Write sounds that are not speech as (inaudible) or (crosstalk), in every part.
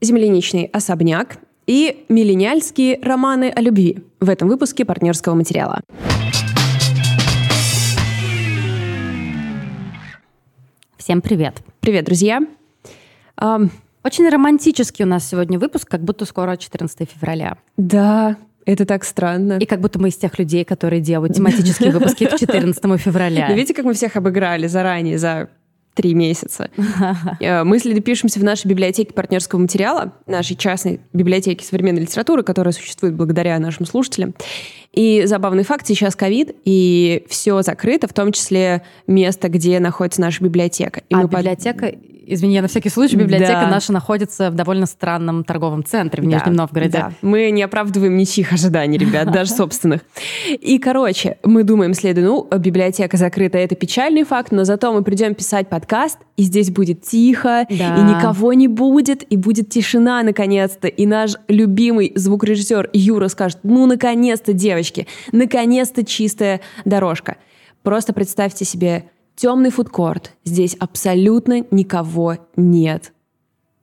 земляничный особняк и миллениальские романы о любви в этом выпуске партнерского материала. Всем привет. Привет, друзья. Очень романтический у нас сегодня выпуск, как будто скоро 14 февраля. Да, это так странно. И как будто мы из тех людей, которые делают тематические (laughs) выпуски к 14 февраля. Но видите, как мы всех обыграли заранее, за три месяца. (laughs) Э, мы пишемся в нашей библиотеке партнерского материала, нашей частной библиотеке современной литературы, которая существует благодаря нашим слушателям. И забавный факт, сейчас ковид, и все закрыто, в том числе место, где находится наша библиотека. И а библиотека под извини, я на всякий случай, библиотека да. наша находится в довольно странном торговом центре в да. Нижнем Новгороде. Да. Мы не оправдываем ничьих ожиданий, ребят, (laughs) даже собственных. И, короче, мы думаем, следуя, ну, библиотека закрыта, это печальный факт, но зато мы придем писать подкаст, и здесь будет тихо, да. и никого не будет, и будет тишина наконец-то. И наш любимый звукорежиссер Юра скажет, ну, наконец-то, девочки, наконец-то чистая дорожка. Просто представьте себе Темный фудкорт. Здесь абсолютно никого нет.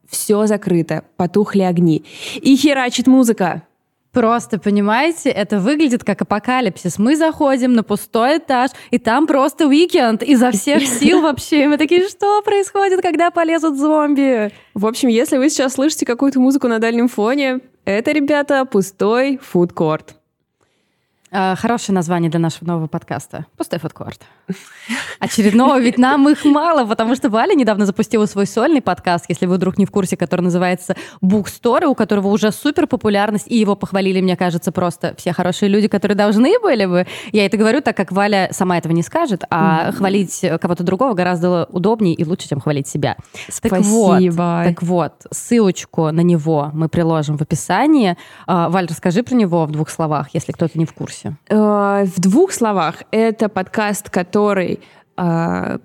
Все закрыто, потухли огни. И херачит музыка. Просто, понимаете, это выглядит как апокалипсис. Мы заходим на пустой этаж, и там просто уикенд изо всех (laughs) сил вообще. И мы такие, что происходит, когда полезут зомби? В общем, если вы сейчас слышите какую-то музыку на дальнем фоне, это, ребята, пустой фудкорт. А, хорошее название для нашего нового подкаста. Пустой фудкорт. Очередного, ведь нам их мало, потому что Валя недавно запустила свой сольный подкаст, если вы вдруг не в курсе, который называется Bookstore, у которого уже супер популярность, и его похвалили, мне кажется, просто все хорошие люди, которые должны были бы. Я это говорю, так как Валя сама этого не скажет, а хвалить кого-то другого гораздо удобнее и лучше, чем хвалить себя. Спасибо. Так вот, так вот, ссылочку на него мы приложим в описании. А, Валь, расскажи про него в двух словах, если кто-то не в курсе курсе? Э, в двух словах, это подкаст, который э,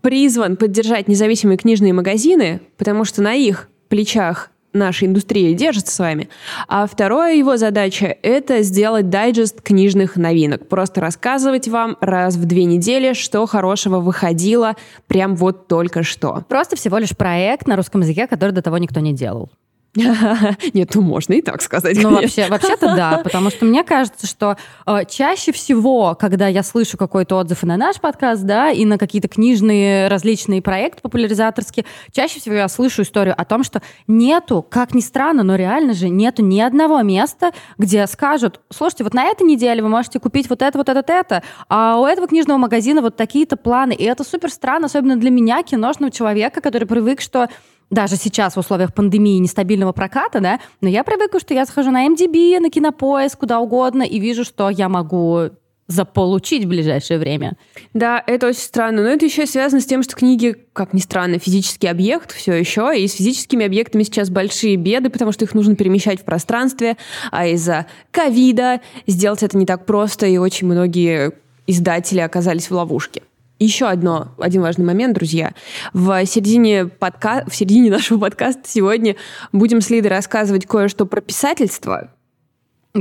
призван поддержать независимые книжные магазины, потому что на их плечах наша индустрия держится с вами. А вторая его задача — это сделать дайджест книжных новинок. Просто рассказывать вам раз в две недели, что хорошего выходило прям вот только что. Просто всего лишь проект на русском языке, который до того никто не делал. (laughs) Нет, ну можно и так сказать. Ну, вообще, вообще-то да, (laughs) потому что мне кажется, что э, чаще всего, когда я слышу какой-то отзыв и на наш подкаст, да, и на какие-то книжные различные проекты популяризаторские, чаще всего я слышу историю о том, что нету, как ни странно, но реально же нету ни одного места, где скажут, слушайте, вот на этой неделе вы можете купить вот это, вот это, это, а у этого книжного магазина вот такие-то планы. И это супер странно, особенно для меня, киношного человека, который привык, что даже сейчас в условиях пандемии нестабильного проката, да, но я привыкла, что я захожу на MDB, на Кинопоиск, куда угодно, и вижу, что я могу заполучить в ближайшее время. Да, это очень странно. Но это еще связано с тем, что книги, как ни странно, физический объект все еще. И с физическими объектами сейчас большие беды, потому что их нужно перемещать в пространстве. А из-за ковида сделать это не так просто, и очень многие издатели оказались в ловушке. Еще одно, один важный момент, друзья. В середине, подка... в середине (laughs) нашего подкаста сегодня будем с Лидой рассказывать кое-что про писательство,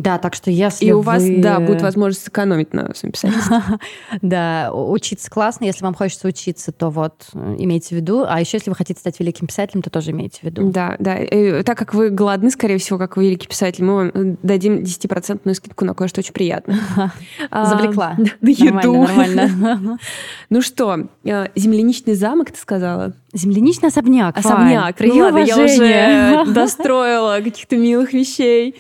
да, так что если И у вас, да, будет возможность сэкономить на своем писательстве. (laughs) Да, учиться классно. Если вам хочется учиться, то вот э, имейте в виду. А еще, если вы хотите стать великим писателем, то тоже имейте в виду. Да, да. И, так как вы голодны, скорее всего, как вы великий писатель, мы вам э, дадим 10% скидку на кое-что очень приятное. (laughs) Завлекла. На еду. Нормально. (laughs) Ну что, э, земляничный замок, ты сказала? Земляничный особняк. Особняк. Ладно, я уже достроила каких-то милых вещей.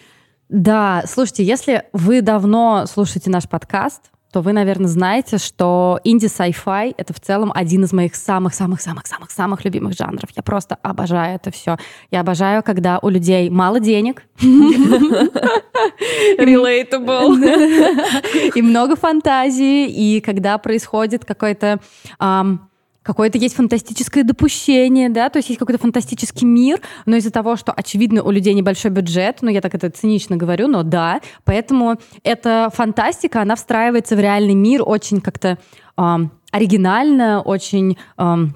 Да, слушайте, если вы давно слушаете наш подкаст, то вы, наверное, знаете, что инди-sci-fi — это в целом один из моих самых-самых-самых-самых-самых любимых жанров. Я просто обожаю это все. Я обожаю, когда у людей мало денег. (laughs) Relatable. (laughs) И много фантазии, и когда происходит какой-то какое-то есть фантастическое допущение, да, то есть есть какой-то фантастический мир, но из-за того, что, очевидно, у людей небольшой бюджет, ну, я так это цинично говорю, но да, поэтому эта фантастика, она встраивается в реальный мир очень как-то эм, оригинально, очень эм,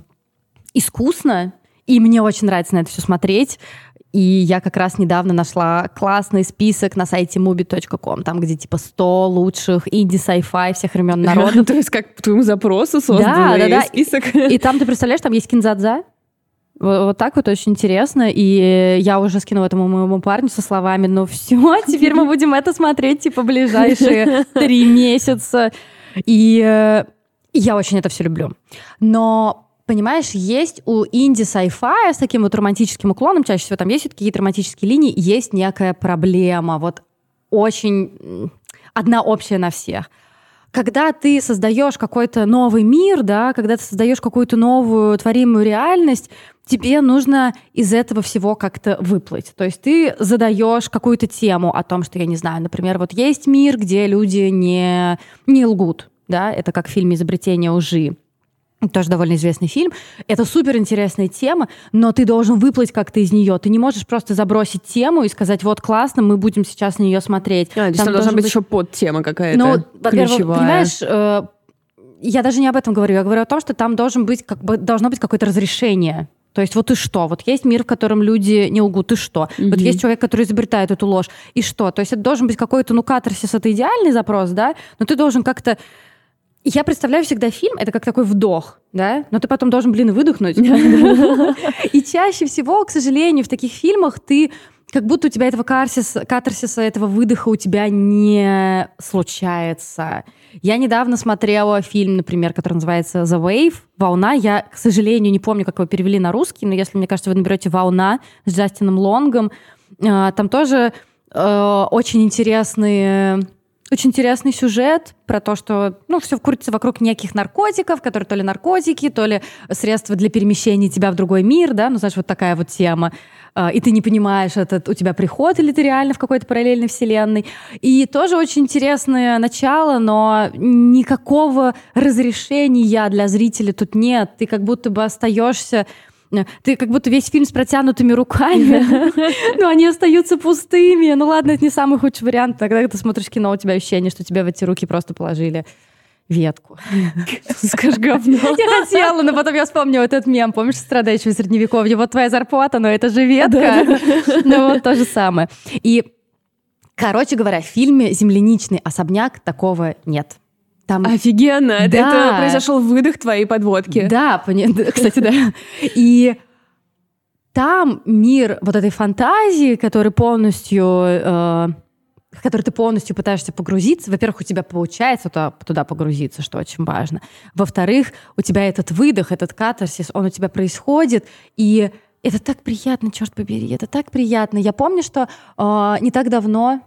искусно, и мне очень нравится на это все смотреть. И я как раз недавно нашла классный список на сайте movie.com, там, где типа 100 лучших инди-сайфай всех времен (laughs) народа. То есть как по твоему запросу создан да, да, (laughs) список? И там, ты представляешь, там есть кинзадза, Вот, вот так вот очень интересно. И я уже скинула этому моему парню со словами, ну все, (laughs) теперь мы будем это смотреть, типа, ближайшие три месяца. И э, я очень это все люблю. Но понимаешь, есть у инди sci-fi с таким вот романтическим уклоном, чаще всего там есть какие-то романтические линии, есть некая проблема, вот очень одна общая на всех. Когда ты создаешь какой-то новый мир, да, когда ты создаешь какую-то новую творимую реальность, тебе нужно из этого всего как-то выплыть. То есть ты задаешь какую-то тему о том, что, я не знаю, например, вот есть мир, где люди не, не лгут, да, это как в фильме «Изобретение лжи» тоже довольно известный фильм. Это супер интересная тема, но ты должен выплыть как-то из нее. Ты не можешь просто забросить тему и сказать, вот классно, мы будем сейчас на нее смотреть. А, там, там должна быть, быть еще подтема какая-то ну, ключевая. Понимаешь, э, я даже не об этом говорю. Я говорю о том, что там должен быть, как бы, должно быть какое-то разрешение. То есть вот и что? Вот есть мир, в котором люди не лгут, и что? Mm-hmm. Вот есть человек, который изобретает эту ложь, и что? То есть это должен быть какой-то, ну, катарсис, это идеальный запрос, да? Но ты должен как-то я представляю всегда фильм, это как такой вдох, да, но ты потом должен, блин, выдохнуть. (laughs) И чаще всего, к сожалению, в таких фильмах ты как будто у тебя этого катарсиса, катарсиса, этого выдоха у тебя не случается. Я недавно смотрела фильм, например, который называется «The Wave», «Волна». Я, к сожалению, не помню, как его перевели на русский, но если, мне кажется, вы наберете «Волна» с Джастином Лонгом, а, там тоже э, очень интересные очень интересный сюжет про то, что ну, все крутится вокруг неких наркотиков, которые то ли наркотики, то ли средства для перемещения тебя в другой мир, да, ну, знаешь, вот такая вот тема. А, и ты не понимаешь, это у тебя приход или ты реально в какой-то параллельной вселенной. И тоже очень интересное начало, но никакого разрешения для зрителя тут нет. Ты как будто бы остаешься ты как будто весь фильм с протянутыми руками, (laughs) но они остаются пустыми. Ну ладно, это не самый худший вариант. Тогда ты смотришь кино, у тебя ощущение, что тебе в эти руки просто положили ветку. (laughs) Скажешь говно. (laughs) Я хотела, но потом я вспомнила этот мем, помнишь, страдающего средневековья? Вот твоя зарплата, но это же ветка. Ну вот то же самое. И, короче говоря, в фильме «Земляничный особняк» такого нет. Там... Офигенно! Да. Это произошел выдох твоей подводки. Да, (laughs) кстати, да. И там мир вот этой фантазии, который полностью... Э, в который ты полностью пытаешься погрузиться. Во-первых, у тебя получается туда, туда погрузиться, что очень важно. Во-вторых, у тебя этот выдох, этот катарсис, он у тебя происходит, и это так приятно, черт побери, это так приятно. Я помню, что э, не так давно,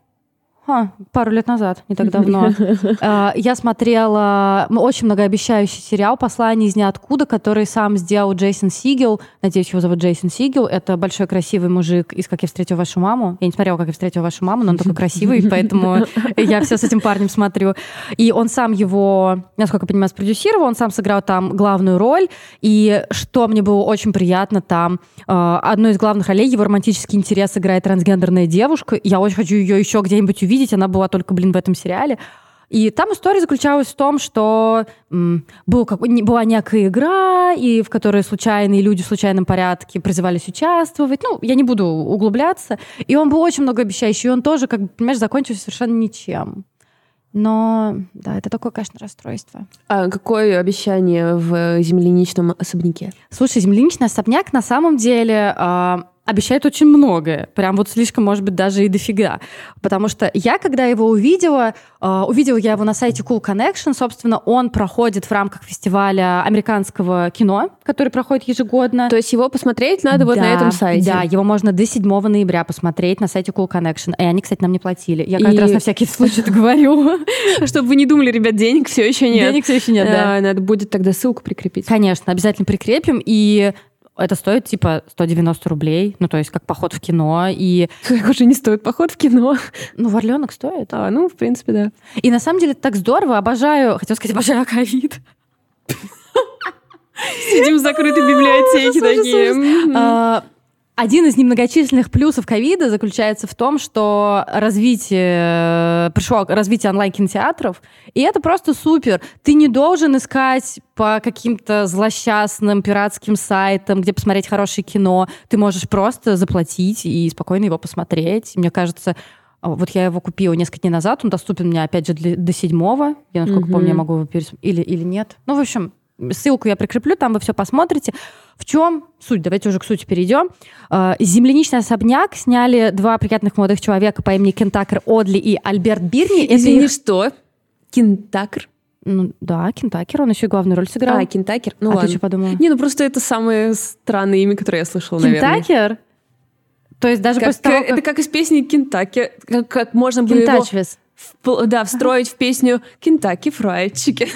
а, пару лет назад, не так давно. (laughs) А, я смотрела очень многообещающий сериал «Послание из ниоткуда», который сам сделал Джейсон Сигел. Надеюсь, его зовут Джейсон Сигел. Это большой красивый мужик из «Как я встретил вашу маму». Я не смотрела «Как я встретил вашу маму», но он такой красивый, (laughs) поэтому я все с этим парнем смотрю. И он сам его, насколько я понимаю, спродюсировал, он сам сыграл там главную роль. И что мне было очень приятно там, а, одной из главных ролей, его романтический интерес играет трансгендерная девушка. Я очень хочу ее еще где-нибудь увидеть увидеть, она была только, блин, в этом сериале. И там история заключалась в том, что м, был как, была некая игра, и в которой случайные люди в случайном порядке призывались участвовать. Ну, я не буду углубляться. И он был очень многообещающий, и он тоже, как бы, понимаешь, закончился совершенно ничем. Но, да, это такое, конечно, расстройство. А какое обещание в земляничном особняке? Слушай, земляничный особняк на самом деле... Обещает очень многое. Прям вот слишком, может быть, даже и дофига. Потому что я, когда его увидела, э, увидела я его на сайте Cool Connection, собственно, он проходит в рамках фестиваля американского кино, который проходит ежегодно. То есть его посмотреть надо да, вот на этом сайте? Да, его можно до 7 ноября посмотреть на сайте Cool Connection. И они, кстати, нам не платили. Я каждый и... раз на всякий случай это говорю. (laughs) Чтобы вы не думали, ребят, денег все еще нет. Денег все еще нет, да. Надо будет тогда ссылку прикрепить. Конечно, обязательно прикрепим. И это стоит типа 190 рублей, ну то есть как поход в кино. И... (laughs) Как уже не стоит поход в кино? Ну, в Орленок стоит. А, ну, в принципе, да. И на самом деле это так здорово, обожаю, хотела сказать, обожаю ковид. Сидим в закрытой (laughs) библиотеке такие. А, один из немногочисленных плюсов ковида заключается в том, что развитие, пришло развитие онлайн-кинотеатров, и это просто супер. Ты не должен искать по каким-то злосчастным пиратским сайтам, где посмотреть хорошее кино. Ты можешь просто заплатить и спокойно его посмотреть. Мне кажется, вот я его купила несколько дней назад, он доступен мне, опять же, для, до седьмого. Я, насколько mm-hmm. помню, я могу его пересмотреть. Или, или нет. Ну, в общем, Ссылку я прикреплю, там вы все посмотрите. В чем суть? Давайте уже к сути перейдем. Э, «Земляничный особняк» сняли два приятных молодых человека по имени Кентакер Одли и Альберт Бирни. Извини, их... что? Кентакер? Ну да, Кентакер, он еще и главную роль сыграл. А, Кентакер? Ну а ладно. ты что подумала? Не, ну просто это самое странное имя, которое я слышала, наверное. Кентакер? То есть даже как, после того, как... Это как из песни Кентаки. Как, как можно было его... В, да, встроить в песню Кентаки Фрайд Чикен.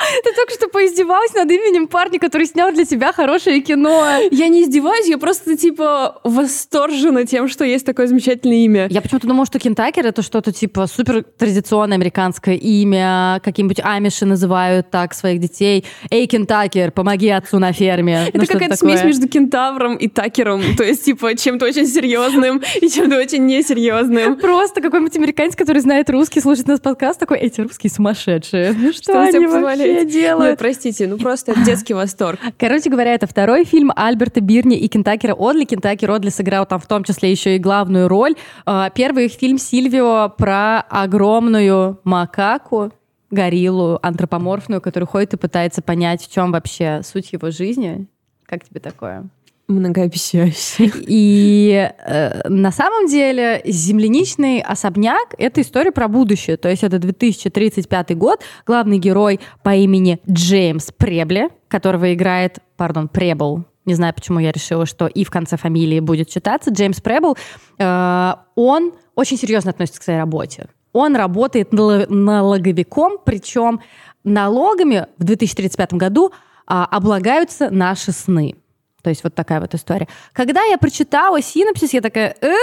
(laughs) Ты только что поиздевалась над именем парня, который снял для тебя хорошее кино. Я не издеваюсь, я просто, типа, восторжена тем, что есть такое замечательное имя. Я почему-то думала, что Кентакер — это что-то, типа, супер традиционное американское имя. Какие-нибудь амиши называют так своих детей. «Эй, Кентакер, помоги отцу на ферме». Это ну, какая-то смесь между кентавром и такером. То есть, типа, чем-то очень серьезным и чем-то очень несерьезным. Просто какой-нибудь американец, который знает русский, слушает нас подкаст, такой, эти русские сумасшедшие. Ну что, что они вообще вообще делают? Нет, простите, ну просто детский восторг. (laughs) Короче говоря, это второй фильм Альберта Бирни и Кентакера Одли. Кентакер Одли сыграл там в том числе еще и главную роль. А, первый их фильм «Сильвио» про огромную макаку, гориллу антропоморфную, которая ходит и пытается понять, в чем вообще суть его жизни. Как тебе такое? Многообещающий. И э, на самом деле земляничный особняк — это история про будущее. То есть это 2035 год. Главный герой по имени Джеймс Пребле, которого играет, пардон, Пребл, не знаю, почему я решила, что и в конце фамилии будет читаться, Джеймс Пребл, э, он очень серьезно относится к своей работе. Он работает налоговиком, причем налогами в 2035 году а, облагаются наши сны. То есть вот такая вот история. Когда я прочитала синопсис, я такая, э,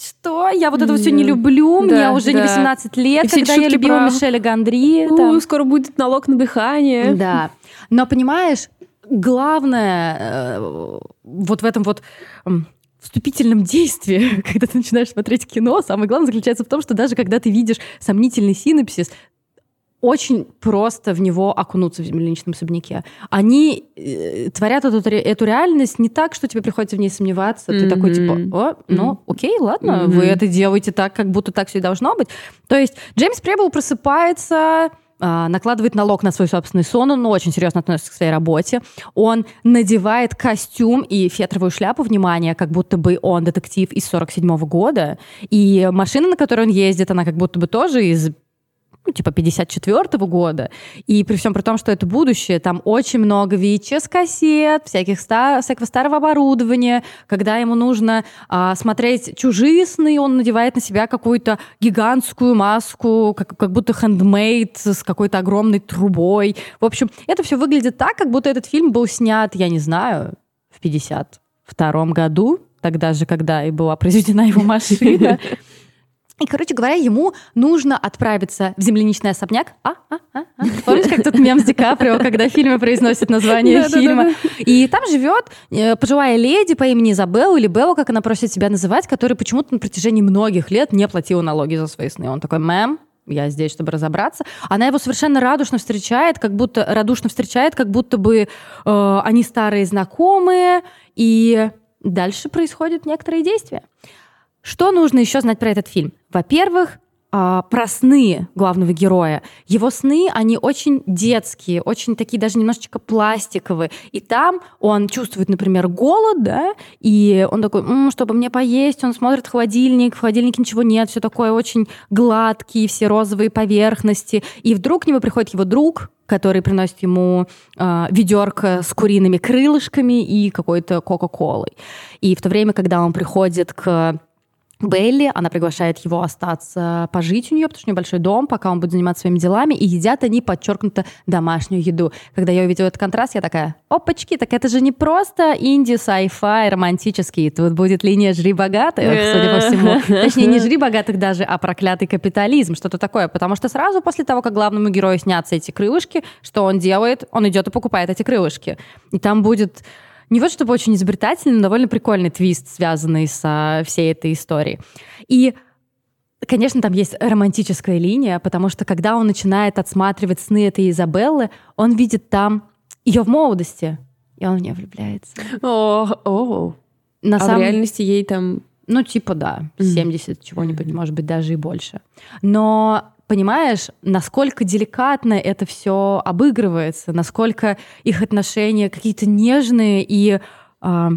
что? Я вот это все не люблю, да, мне уже да. не 18 лет, когда я любила про... Мишеля Гандри. У, там. Скоро будет налог на дыхание. Да. Но понимаешь, главное э, вот в этом вот вступительном действии, (laughs) когда ты начинаешь смотреть кино, самое главное заключается в том, что даже когда ты видишь сомнительный синопсис, очень просто в него окунуться в земляничном особняке. Они э, творят эту, эту реальность не так, что тебе приходится в ней сомневаться. Mm-hmm. Ты такой типа, о, ну, mm-hmm. окей, ладно, mm-hmm. вы это делаете так, как будто так все и должно быть. То есть Джеймс Пребл просыпается а, накладывает налог на свой собственный сон, он очень серьезно относится к своей работе. Он надевает костюм и фетровую шляпу, внимание, как будто бы он детектив из 47 -го года. И машина, на которой он ездит, она как будто бы тоже из ну, типа 54-го года. И при всем при том, что это будущее, там очень много VHS-кассет, всяких стар, всякого старого оборудования. Когда ему нужно а, смотреть чужие сны, он надевает на себя какую-то гигантскую маску, как, как будто хендмейд с какой-то огромной трубой. В общем, это все выглядит так, как будто этот фильм был снят, я не знаю, в 52 году, тогда же, когда и была произведена его машина. (laughs) И, короче говоря, ему нужно отправиться в земляничный особняк. А, а, а, а. Помнишь, как тут мем с Ди Каприо, когда в фильме произносит название фильма? И там живет э, пожилая леди по имени Изабелла или Белла, как она просит себя называть, которая почему-то на протяжении многих лет не платила налоги за свои сны. Он такой, мэм, я здесь, чтобы разобраться. Она его совершенно радушно встречает, как будто радушно встречает, как будто бы э, они старые знакомые, и дальше происходят некоторые действия. Что нужно еще знать про этот фильм? Во-первых, а, про сны главного героя. Его сны, они очень детские, очень такие даже немножечко пластиковые. И там он чувствует, например, голод, да, и он такой, М, чтобы мне поесть, он смотрит в холодильник, в холодильнике ничего нет, все такое очень гладкие, все розовые поверхности. И вдруг к нему приходит его друг, который приносит ему э, ведерко с куриными крылышками и какой-то кока-колой. И в то время, когда он приходит к Белли, она приглашает его остаться пожить у нее, потому что у нее большой дом, пока он будет заниматься своими делами, и едят они подчеркнуто домашнюю еду. Когда я увидела этот контраст, я такая, опачки, так это же не просто инди, sci-fi, романтический, тут будет линия «Жри богатых», судя по всему. Точнее, не «Жри богатых» даже, а проклятый капитализм, что-то такое. Потому что сразу после того, как главному герою снятся эти крылышки, что он делает? Он идет и покупает эти крылышки. И там будет не вот чтобы очень изобретательный, но довольно прикольный твист, связанный со всей этой историей. И Конечно, там есть романтическая линия, потому что когда он начинает отсматривать сны этой Изабеллы, он видит там ее в молодости, и он в нее влюбляется. О, о. На а самом... в реальности ей там... Ну, типа, да, 70 mm. чего-нибудь, может быть, даже и больше. Но понимаешь, насколько деликатно это все обыгрывается, насколько их отношения какие-то нежные и э,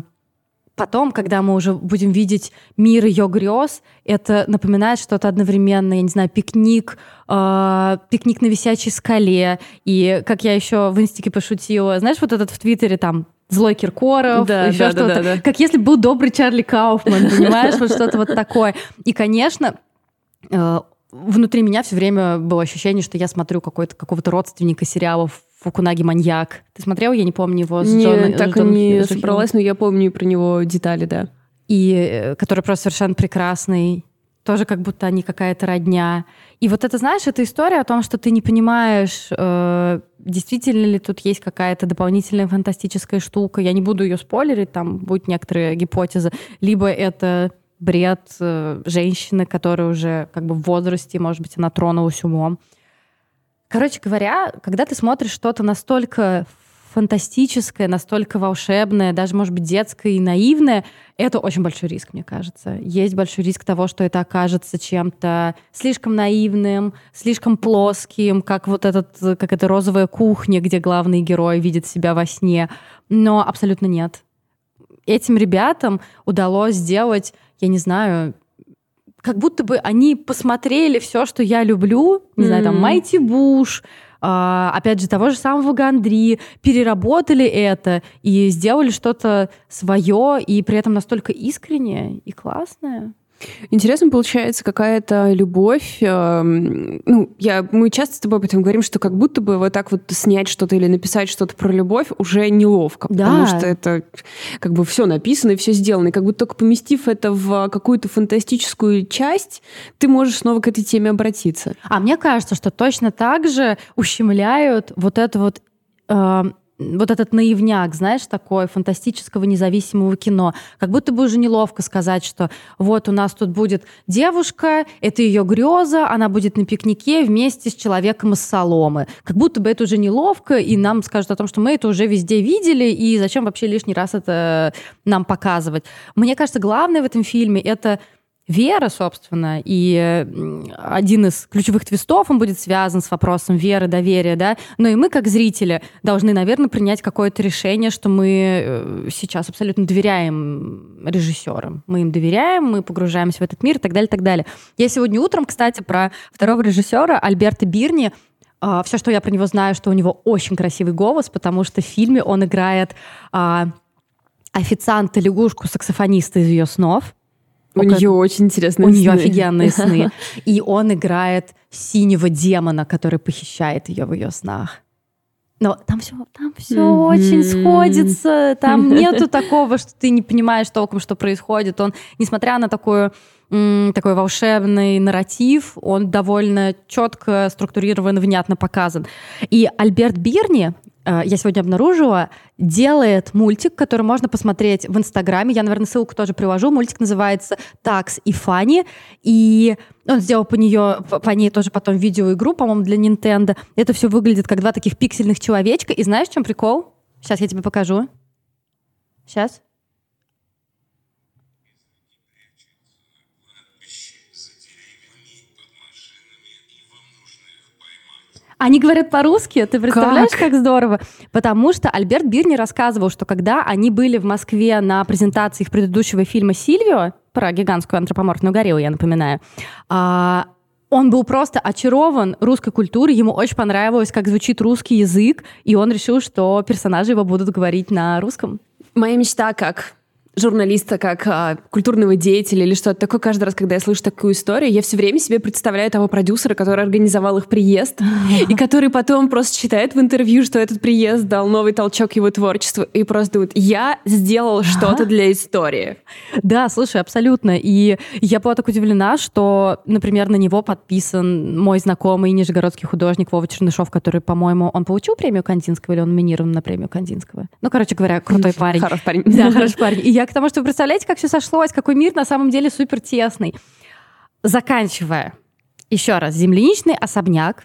потом, когда мы уже будем видеть мир ее грез, это напоминает что-то одновременно, я не знаю, пикник, э, пикник на висячей скале. И как я еще в инстике пошутила, знаешь, вот этот в Твиттере там злой Киркоров, да, еще да, что-то. Да, да, да. Как если был добрый Чарли Кауфман, понимаешь, вот что-то вот такое. И, конечно, э, внутри меня все время было ощущение, что я смотрю какой-то, какого-то родственника сериалов Фукунаги маньяк. Ты смотрел? Я не помню его. С Нет, Джон, так и не собралась, но я помню про него детали, да. И э, который просто совершенно прекрасный. Тоже как будто они какая-то родня. И вот это, знаешь, это история о том, что ты не понимаешь, э, действительно ли тут есть какая-то дополнительная фантастическая штука. Я не буду ее спойлерить, там будет некоторые гипотезы. Либо это бред э, женщины, которая уже как бы в возрасте, может быть, она тронулась умом. Короче говоря, когда ты смотришь что-то настолько фантастическое, настолько волшебное, даже, может быть, детское и наивное, это очень большой риск, мне кажется. Есть большой риск того, что это окажется чем-то слишком наивным, слишком плоским, как вот этот, как эта розовая кухня, где главный герой видит себя во сне. Но абсолютно нет. Этим ребятам удалось сделать, я не знаю, как будто бы они посмотрели все, что я люблю, не mm-hmm. знаю, там Майти Буш, а, опять же, того же самого Гандри, переработали это и сделали что-то свое, и при этом настолько искреннее и классное. Интересно получается какая-то любовь. Э, ну, я, мы часто с тобой об этом говорим, что как будто бы вот так вот снять что-то или написать что-то про любовь уже неловко, да. потому что это как бы все написано и все сделано. И как будто только поместив это в какую-то фантастическую часть, ты можешь снова к этой теме обратиться. А мне кажется, что точно так же ущемляют вот это вот э, вот этот наивняк, знаешь, такой фантастического независимого кино. Как будто бы уже неловко сказать, что вот у нас тут будет девушка, это ее греза, она будет на пикнике вместе с человеком из соломы. Как будто бы это уже неловко, и нам скажут о том, что мы это уже везде видели, и зачем вообще лишний раз это нам показывать. Мне кажется, главное в этом фильме — это вера, собственно, и один из ключевых твистов, он будет связан с вопросом веры, доверия, да, но и мы, как зрители, должны, наверное, принять какое-то решение, что мы э, сейчас абсолютно доверяем режиссерам. Мы им доверяем, мы погружаемся в этот мир и так далее, и так далее. Я сегодня утром, кстати, про второго режиссера Альберта Бирни Uh, все, что я про него знаю, что у него очень красивый голос, потому что в фильме он играет uh, официанта лягушку саксофониста из ее снов. У нее очень интересные У сны. нее офигенные сны. (laughs) И он играет синего демона, который похищает ее в ее снах. Но там все, там все mm-hmm. очень сходится. Там (laughs) нету такого, что ты не понимаешь толком, что происходит. Он, несмотря на такую такой волшебный нарратив, он довольно четко структурирован, внятно показан. И Альберт Бирни, я сегодня обнаружила, делает мультик, который можно посмотреть в Инстаграме. Я, наверное, ссылку тоже приложу. Мультик называется «Такс и Фанни». И он сделал по, нее, по ней тоже потом видеоигру, по-моему, для Nintendo. Это все выглядит как два таких пиксельных человечка. И знаешь, в чем прикол? Сейчас я тебе покажу. Сейчас. Они говорят по-русски, ты представляешь, как? как здорово? Потому что Альберт Бирни рассказывал, что когда они были в Москве на презентации их предыдущего фильма «Сильвио», про гигантскую антропоморфную гориллу, я напоминаю, а, он был просто очарован русской культурой, ему очень понравилось, как звучит русский язык, и он решил, что персонажи его будут говорить на русском. Моя мечта как журналиста, как а, культурного деятеля или что-то такое. Каждый раз, когда я слышу такую историю, я все время себе представляю того продюсера, который организовал их приезд, и который потом просто читает в интервью, что этот приезд дал новый толчок его творчеству, и просто думает, я сделал что-то для истории. Да, слушай, абсолютно. И я была так удивлена, что, например, на него подписан мой знакомый нижегородский художник Вова Чернышов, который, по-моему, он получил премию Кандинского или он номинирован на премию Кандинского? Ну, короче говоря, крутой парень. Хороший парень. Да, хороший парень. И я к тому, что вы представляете, как все сошлось, какой мир на самом деле супер тесный. Заканчивая, еще раз, земляничный особняк,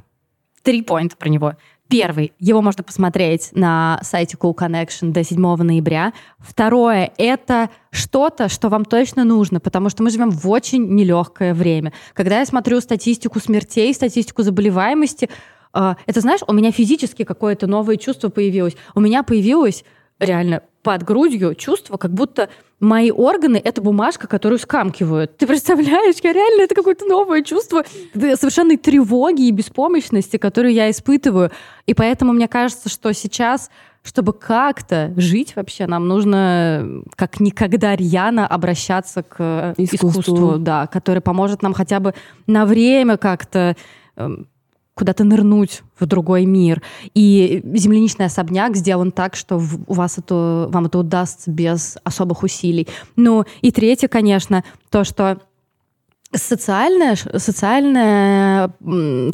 три поинта про него. Первый, его можно посмотреть на сайте Cool Connection до 7 ноября. Второе, это что-то, что вам точно нужно, потому что мы живем в очень нелегкое время. Когда я смотрю статистику смертей, статистику заболеваемости, э, это, знаешь, у меня физически какое-то новое чувство появилось. У меня появилось реально под грудью чувство, как будто мои органы — это бумажка, которую скамкивают. Ты представляешь, я реально это какое-то новое чувство совершенной тревоги и беспомощности, которую я испытываю. И поэтому мне кажется, что сейчас чтобы как-то жить вообще, нам нужно как никогда рьяно обращаться к искусству, искусству да, которое поможет нам хотя бы на время как-то эм, куда-то нырнуть в другой мир. И земляничный особняк сделан так, что у вас это, вам это удастся без особых усилий. Ну и третье, конечно, то, что социальная, социальная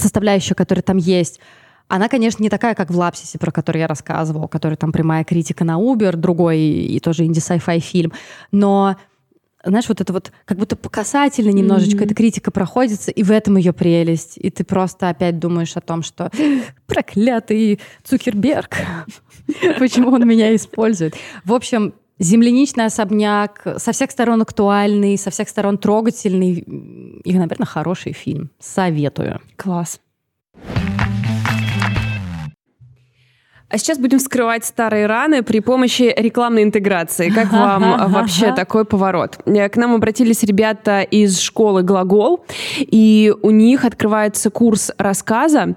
составляющая, которая там есть, она, конечно, не такая, как в «Лапсисе», про который я рассказывала, который там прямая критика на Uber, другой и тоже инди-сайфай фильм. Но знаешь, вот это вот как будто по касательно немножечко mm-hmm. эта критика проходится, и в этом ее прелесть. И ты просто опять думаешь о том, что (laughs) проклятый Цукерберг, (laughs) почему он меня использует. В общем, земляничный особняк, со всех сторон актуальный, со всех сторон трогательный и, наверное, хороший фильм. Советую. Класс. А сейчас будем вскрывать старые раны при помощи рекламной интеграции. Как вам (laughs) вообще такой поворот? Э, к нам обратились ребята из школы «Глагол», и у них открывается курс рассказа,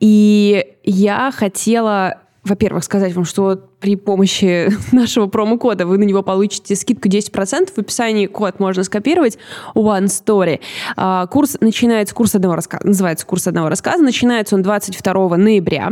и я хотела во-первых, сказать вам, что при помощи (laughs) нашего промокода вы на него получите скидку 10%. В описании код можно скопировать. One Story. А, курс начинается, курс одного рассказа, называется курс одного рассказа. Начинается он 22 ноября.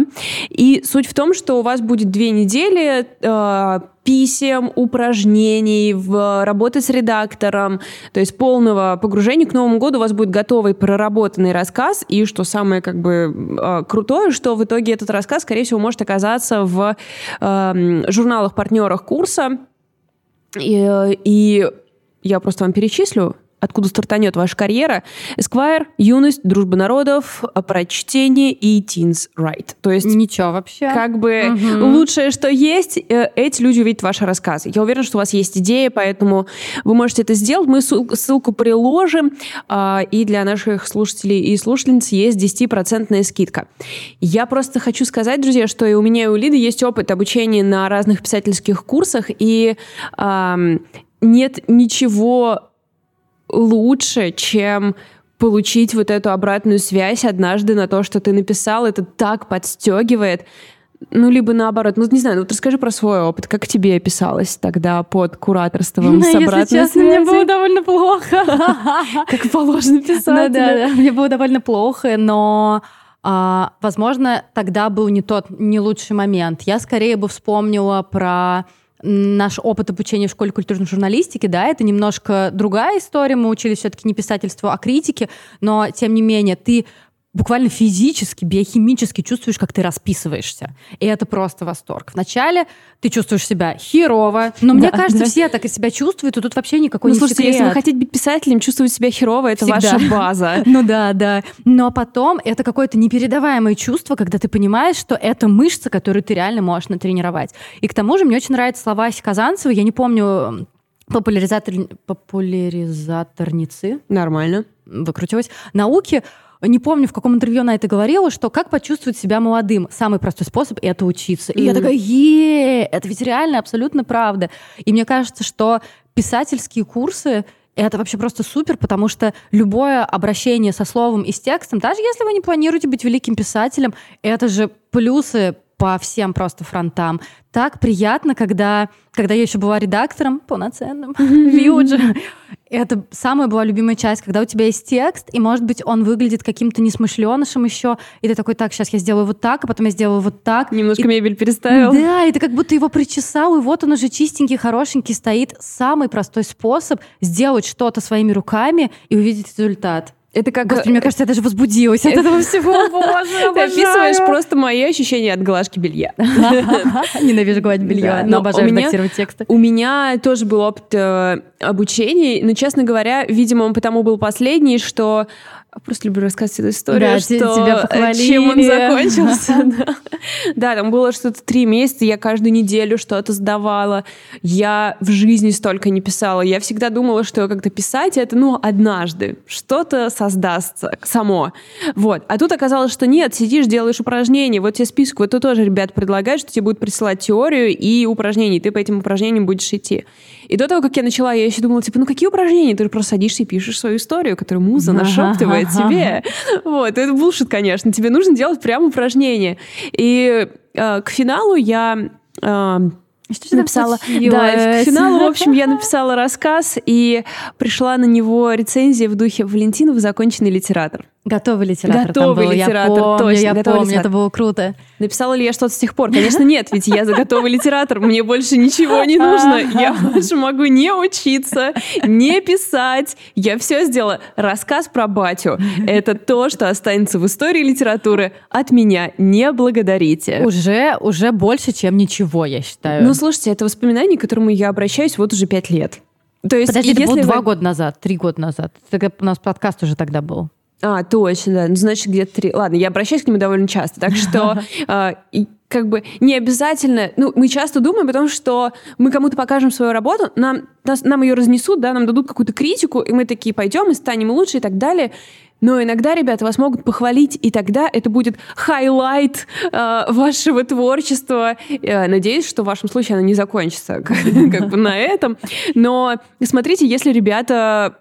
И суть в том, что у вас будет две недели а, писем, упражнений, в работы с редактором, то есть полного погружения к Новому году у вас будет готовый проработанный рассказ, и что самое как бы а, крутое, что в итоге этот рассказ, скорее всего, может оказаться в э, журналах-партнерах курса, и, и я просто вам перечислю откуда стартанет ваша карьера. Esquire, юность, дружба народов, прочтение и teens right. То есть... Ничего вообще. Как бы угу. лучшее, что есть, э, эти люди увидят ваши рассказы. Я уверена, что у вас есть идея, поэтому вы можете это сделать. Мы ссылку приложим, а, и для наших слушателей и слушательниц есть 10% скидка. Я просто хочу сказать, друзья, что и у меня, и у Лиды есть опыт обучения на разных писательских курсах, и нет ничего лучше, чем получить вот эту обратную связь однажды на то, что ты написал. Это так подстегивает. Ну, либо наоборот. Ну, не знаю, ну вот расскажи про свой опыт. Как тебе писалось тогда под кураторством с обратной Если честно, мне было довольно плохо. (laughs) Как положено писать. Ну, да, да, мне было довольно плохо, но... А, возможно, тогда был не тот, не лучший момент. Я скорее бы вспомнила про наш опыт обучения в школе культурной журналистики, да, это немножко другая история. Мы учились все-таки не писательству, а критике, но тем не менее ты буквально физически, биохимически чувствуешь, как ты расписываешься. И это просто восторг. Вначале ты чувствуешь себя херово, но мне кажется, да. все так и себя чувствуют, и тут вообще никакой ну, не слушайте, секрет. если вы хотите быть писателем, чувствовать себя херово, это Всегда. ваша база. (laughs) Ну да, да. Но потом это какое-то непередаваемое чувство, когда ты понимаешь, что это мышца, которую ты реально можешь натренировать. И к тому же мне очень нравятся слова Казанцева, я не помню популяризатор... популяризаторницы. Нормально. Выкрутилась. Науки не помню, в каком интервью она это говорила, что как почувствовать себя молодым. Самый простой способ — это учиться. И mm. я такая, е это ведь реально абсолютно правда. И мне кажется, что писательские курсы это вообще просто супер, потому что любое обращение со словом и с текстом, даже если вы не планируете быть великим писателем, это же плюсы по всем просто фронтам. Так приятно, когда, когда я еще была редактором полноценным Вьюджа. Это самая была любимая часть, когда у тебя есть текст, и, может быть, он выглядит каким-то несмышленышем еще, и ты такой, так, сейчас я сделаю вот так, а потом я сделаю вот так. Немножко и... мебель переставил. Да, и ты как будто его причесал, и вот он уже чистенький, хорошенький стоит. Самый простой способ сделать что-то своими руками и увидеть результат. Это как... Господи, мне кажется, я даже возбудилась от этого (laughs) всего. Боже, Ты описываешь просто мои ощущения от глажки белья. (laughs) Ненавижу гладить белье, но обожаю редактировать тексты. У меня тоже был опыт э, обучения, но, честно говоря, видимо, он потому был последний, что Просто люблю рассказывать эту историю, да, что тебя похвалили. чем он закончился. (laughs) да. да, там было что-то три месяца, я каждую неделю что-то сдавала. Я в жизни столько не писала. Я всегда думала, что как-то писать это, ну, однажды. Что-то создастся само. Вот. А тут оказалось, что нет, сидишь, делаешь упражнения. Вот тебе список, вот тут тоже ребят предлагают, что тебе будут присылать теорию и упражнения, и ты по этим упражнениям будешь идти. И до того, как я начала, я еще думала, типа, ну какие упражнения? Ты просто садишься и пишешь свою историю, которую муза нашептывает тебе. Вот, это булшит, конечно. Тебе нужно делать прям упражнения. И э, к финалу я... Э, что написала? Да, к финалу, в общем, я (laughs) написала рассказ, и пришла на него рецензия в духе «Валентинов законченный литератор». Готовый литератор Готовый был, литератор, я помню, точно. Я готовый помню, литератор. это было круто. Написала ли я что-то с тех пор? Конечно, нет, ведь я за готовый литератор, мне больше ничего не нужно. Я (laughs) больше могу не учиться, не писать. Я все сделала. Рассказ про батю. Это то, что останется в истории литературы. От меня не благодарите. Уже, уже больше, чем ничего, я считаю. Ну, слушайте, это воспоминание, к которому я обращаюсь вот уже пять лет. То есть, Подожди, это было два года назад, три года назад. Тогда у нас подкаст уже тогда был. А, точно, да. Ну, значит, где-то три. Ладно, я обращаюсь к нему довольно часто, так что (laughs) э, как бы не обязательно... Ну, мы часто думаем, потому что мы кому-то покажем свою работу, нам, нас, нам ее разнесут, да, нам дадут какую-то критику, и мы такие пойдем и станем лучше и так далее. Но иногда, ребята, вас могут похвалить, и тогда это будет highlight э, вашего творчества. Э, надеюсь, что в вашем случае оно не закончится (laughs) как бы на этом. Но смотрите, если ребята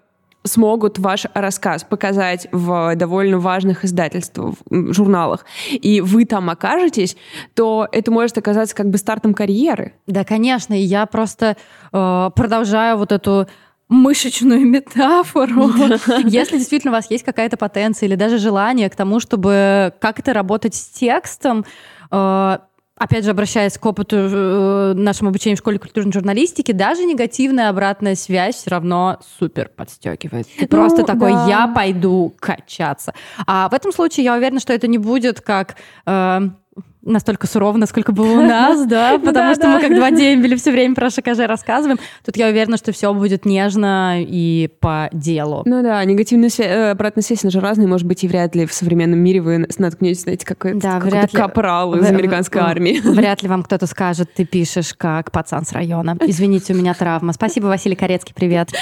смогут ваш рассказ показать в довольно важных издательствах, журналах, и вы там окажетесь, то это может оказаться как бы стартом карьеры. Да, конечно. И я просто э, продолжаю вот эту мышечную (laughs) метафору. Если действительно у вас есть какая-то потенция или даже желание к тому, чтобы как-то работать с текстом, э, опять же, обращаясь к опыту э, нашему обучению в школе культурной журналистики, даже негативная обратная связь все равно супер подстегивает. Ты ну, просто такой, да. я пойду качаться. А в этом случае я уверена, что это не будет как... Э, настолько сурово, насколько было у нас, да, (laughs) потому что мы как два дембеля все время про ШКЖ рассказываем. Тут я уверена, что все будет нежно и по делу. Ну да, негативная связь, э, обратная связь, она же разная, может быть, и вряд ли в современном мире вы наткнетесь, знаете, какой-то капрал из американской армии. (laughs) Вряд ли вам кто-то скажет, ты пишешь как пацан с района. Извините, у меня травма. Спасибо, Василий Корецкий, привет. (laughs)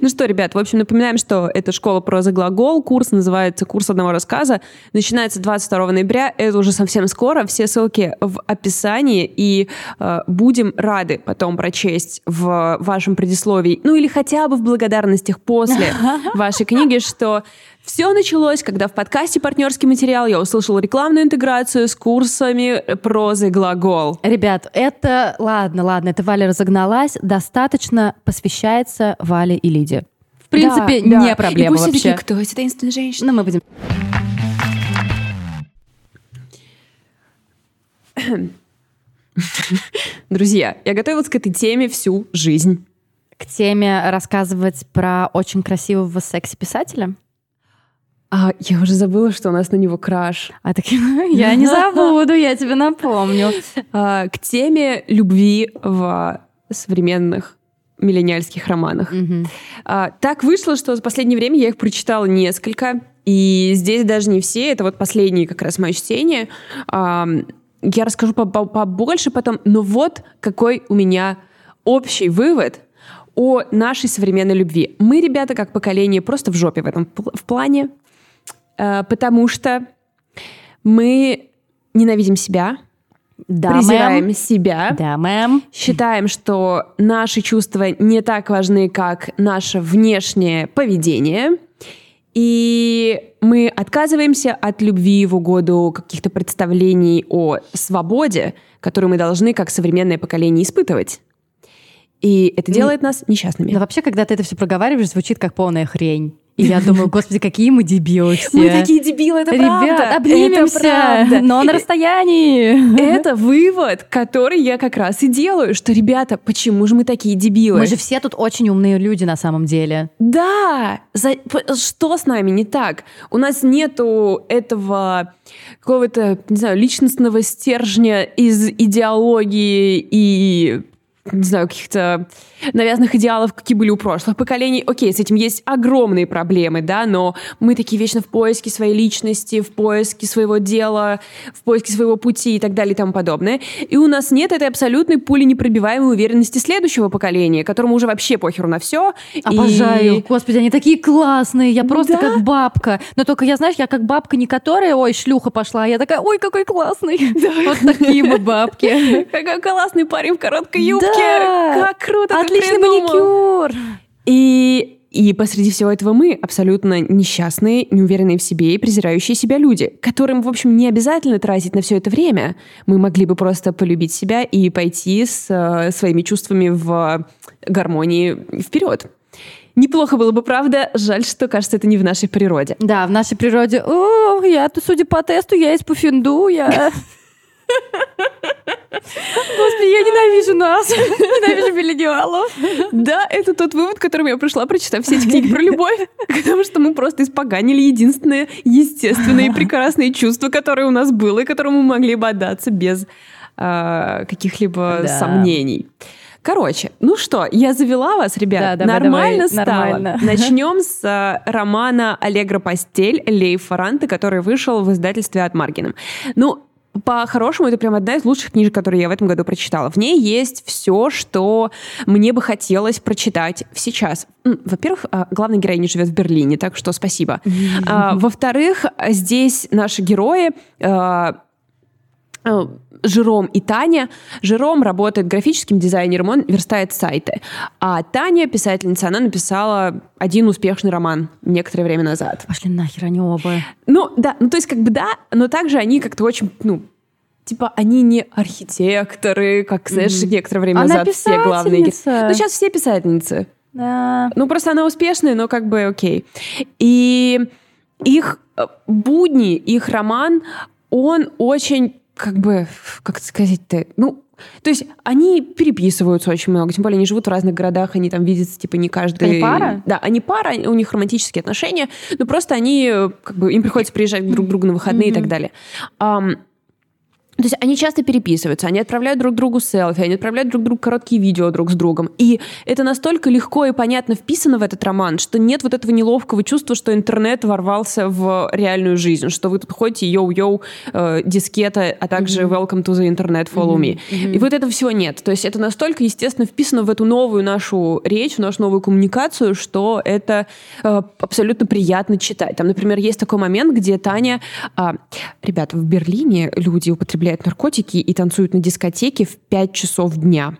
Ну что, ребят, в общем, напоминаем, что это школа прозы глагол, курс называется «Курс одного рассказа», начинается 22 ноября, это уже совсем скоро, все ссылки в описании, и э, будем рады потом прочесть в вашем предисловии, ну или хотя бы в благодарностях после (laughs) вашей книги, что все началось, когда в подкасте «Партнерский материал» я услышала рекламную интеграцию с курсами прозы глагол. Ребят, это... Ладно, ладно, это Валя разогналась. Достаточно посвящается Вале и Лиде. В принципе, да, не да. проблема и пусть вообще. Такие, кто эта таинственная женщина? Ну, мы будем... (clears throat) Друзья, я готовилась к этой теме всю жизнь. К теме рассказывать про очень красивого секси-писателя? А, я уже забыла, что у нас на него краш. А так (laughs) я не забуду, я тебе напомню. А, к теме любви в современных миллениальских романах. Угу. А, так вышло, что за последнее время я их прочитала несколько, и здесь даже не все, это вот последние как раз мои чтения. А, я расскажу побольше потом, но вот какой у меня общий вывод о нашей современной любви. Мы, ребята, как поколение, просто в жопе в этом в плане, э, потому что мы ненавидим себя, да, презираем мэм. себя, да, мэм. считаем, что наши чувства не так важны, как наше внешнее поведение – и мы отказываемся от любви в угоду каких-то представлений о свободе, которые мы должны как современное поколение испытывать. И это делает нас несчастными. Но вообще, когда ты это все проговариваешь, звучит как полная хрень. И я думаю, господи, какие мы дебилы все. Мы такие дебилы, это Ребят, правда. обнимемся, это правда. но на расстоянии. Это вывод, который я как раз и делаю, что, ребята, почему же мы такие дебилы? Мы же все тут очень умные люди на самом деле. Да! За... Что с нами не так? У нас нету этого какого-то, не знаю, личностного стержня из идеологии и не знаю, каких-то навязанных идеалов, какие были у прошлых поколений. Окей, с этим есть огромные проблемы, да, но мы такие вечно в поиске своей личности, в поиске своего дела, в поиске своего пути и так далее и тому подобное. И у нас нет этой абсолютной пули непробиваемой уверенности следующего поколения, которому уже вообще похеру на все. Обожаю. И... Господи, они такие классные. Я просто да? как бабка. Но только я, знаешь, я как бабка не которая, ой, шлюха пошла, а я такая, ой, какой классный. Да. Вот такие мы бабки. (laughs) Какой классный парень в короткой юбке. Как круто Отличный маникюр! И и посреди всего этого мы абсолютно несчастные, неуверенные в себе и презирающие себя люди, которым, в общем, не обязательно тратить на все это время. Мы могли бы просто полюбить себя и пойти с э, своими чувствами в гармонии вперед. Неплохо было бы, правда. Жаль, что, кажется, это не в нашей природе. Да, в нашей природе. О, я-то, судя по тесту, я из Пуфинду, я... (laughs) Господи, я ненавижу нас. Ненавижу миллениалов. Да, это тот вывод, к которому я пришла, прочитав все эти книги про любовь. Потому что мы просто испоганили единственное естественное и прекрасное чувство, которое у нас было, и которому мы могли бы отдаться без э, каких-либо да. сомнений. Короче, ну что, я завела вас, ребят. Да, давай, нормально давай, стало. Нормально. Начнем с э, романа Аллегра Постель Лейф Фаранты, который вышел в издательстве от Маргином. Ну, по-хорошему, это прям одна из лучших книжек, которые я в этом году прочитала. В ней есть все, что мне бы хотелось прочитать сейчас. Во-первых, а, главная героиня живет в Берлине, так что спасибо. А, во-вторых, здесь наши герои а, Жером и Таня. Жером работает графическим дизайнером, он верстает сайты. А Таня, писательница, она написала один успешный роман некоторое время назад. Пошли нахер они оба. Ну, да, ну то есть как бы да, но также они как-то очень, ну, типа, они не архитекторы, как, знаешь, mm-hmm. некоторое время она назад все главные. Ну, сейчас все писательницы. Да. Ну, просто она успешная, но как бы окей. И их э, будни, их роман, он очень как бы, как сказать-то, ну, то есть они переписываются очень много, тем более они живут в разных городах, они там видятся, типа, не каждый... Они пара? Да, они пара, у них романтические отношения, но просто они, как бы, им приходится приезжать друг к другу на выходные mm-hmm. и так далее. Um, то есть они часто переписываются, они отправляют друг другу селфи, они отправляют друг другу короткие видео друг с другом. И это настолько легко и понятно вписано в этот роман, что нет вот этого неловкого чувства, что интернет ворвался в реальную жизнь, что вы тут ходите йоу-йоу, э, дискета, а также mm-hmm. welcome to the internet, follow mm-hmm. me. Mm-hmm. И вот этого всего нет. То есть это настолько, естественно, вписано в эту новую нашу речь, в нашу новую коммуникацию, что это э, абсолютно приятно читать. Там, например, есть такой момент, где Таня... Э, ребята, в Берлине люди употребляют употребляют наркотики и танцуют на дискотеке в 5 часов дня.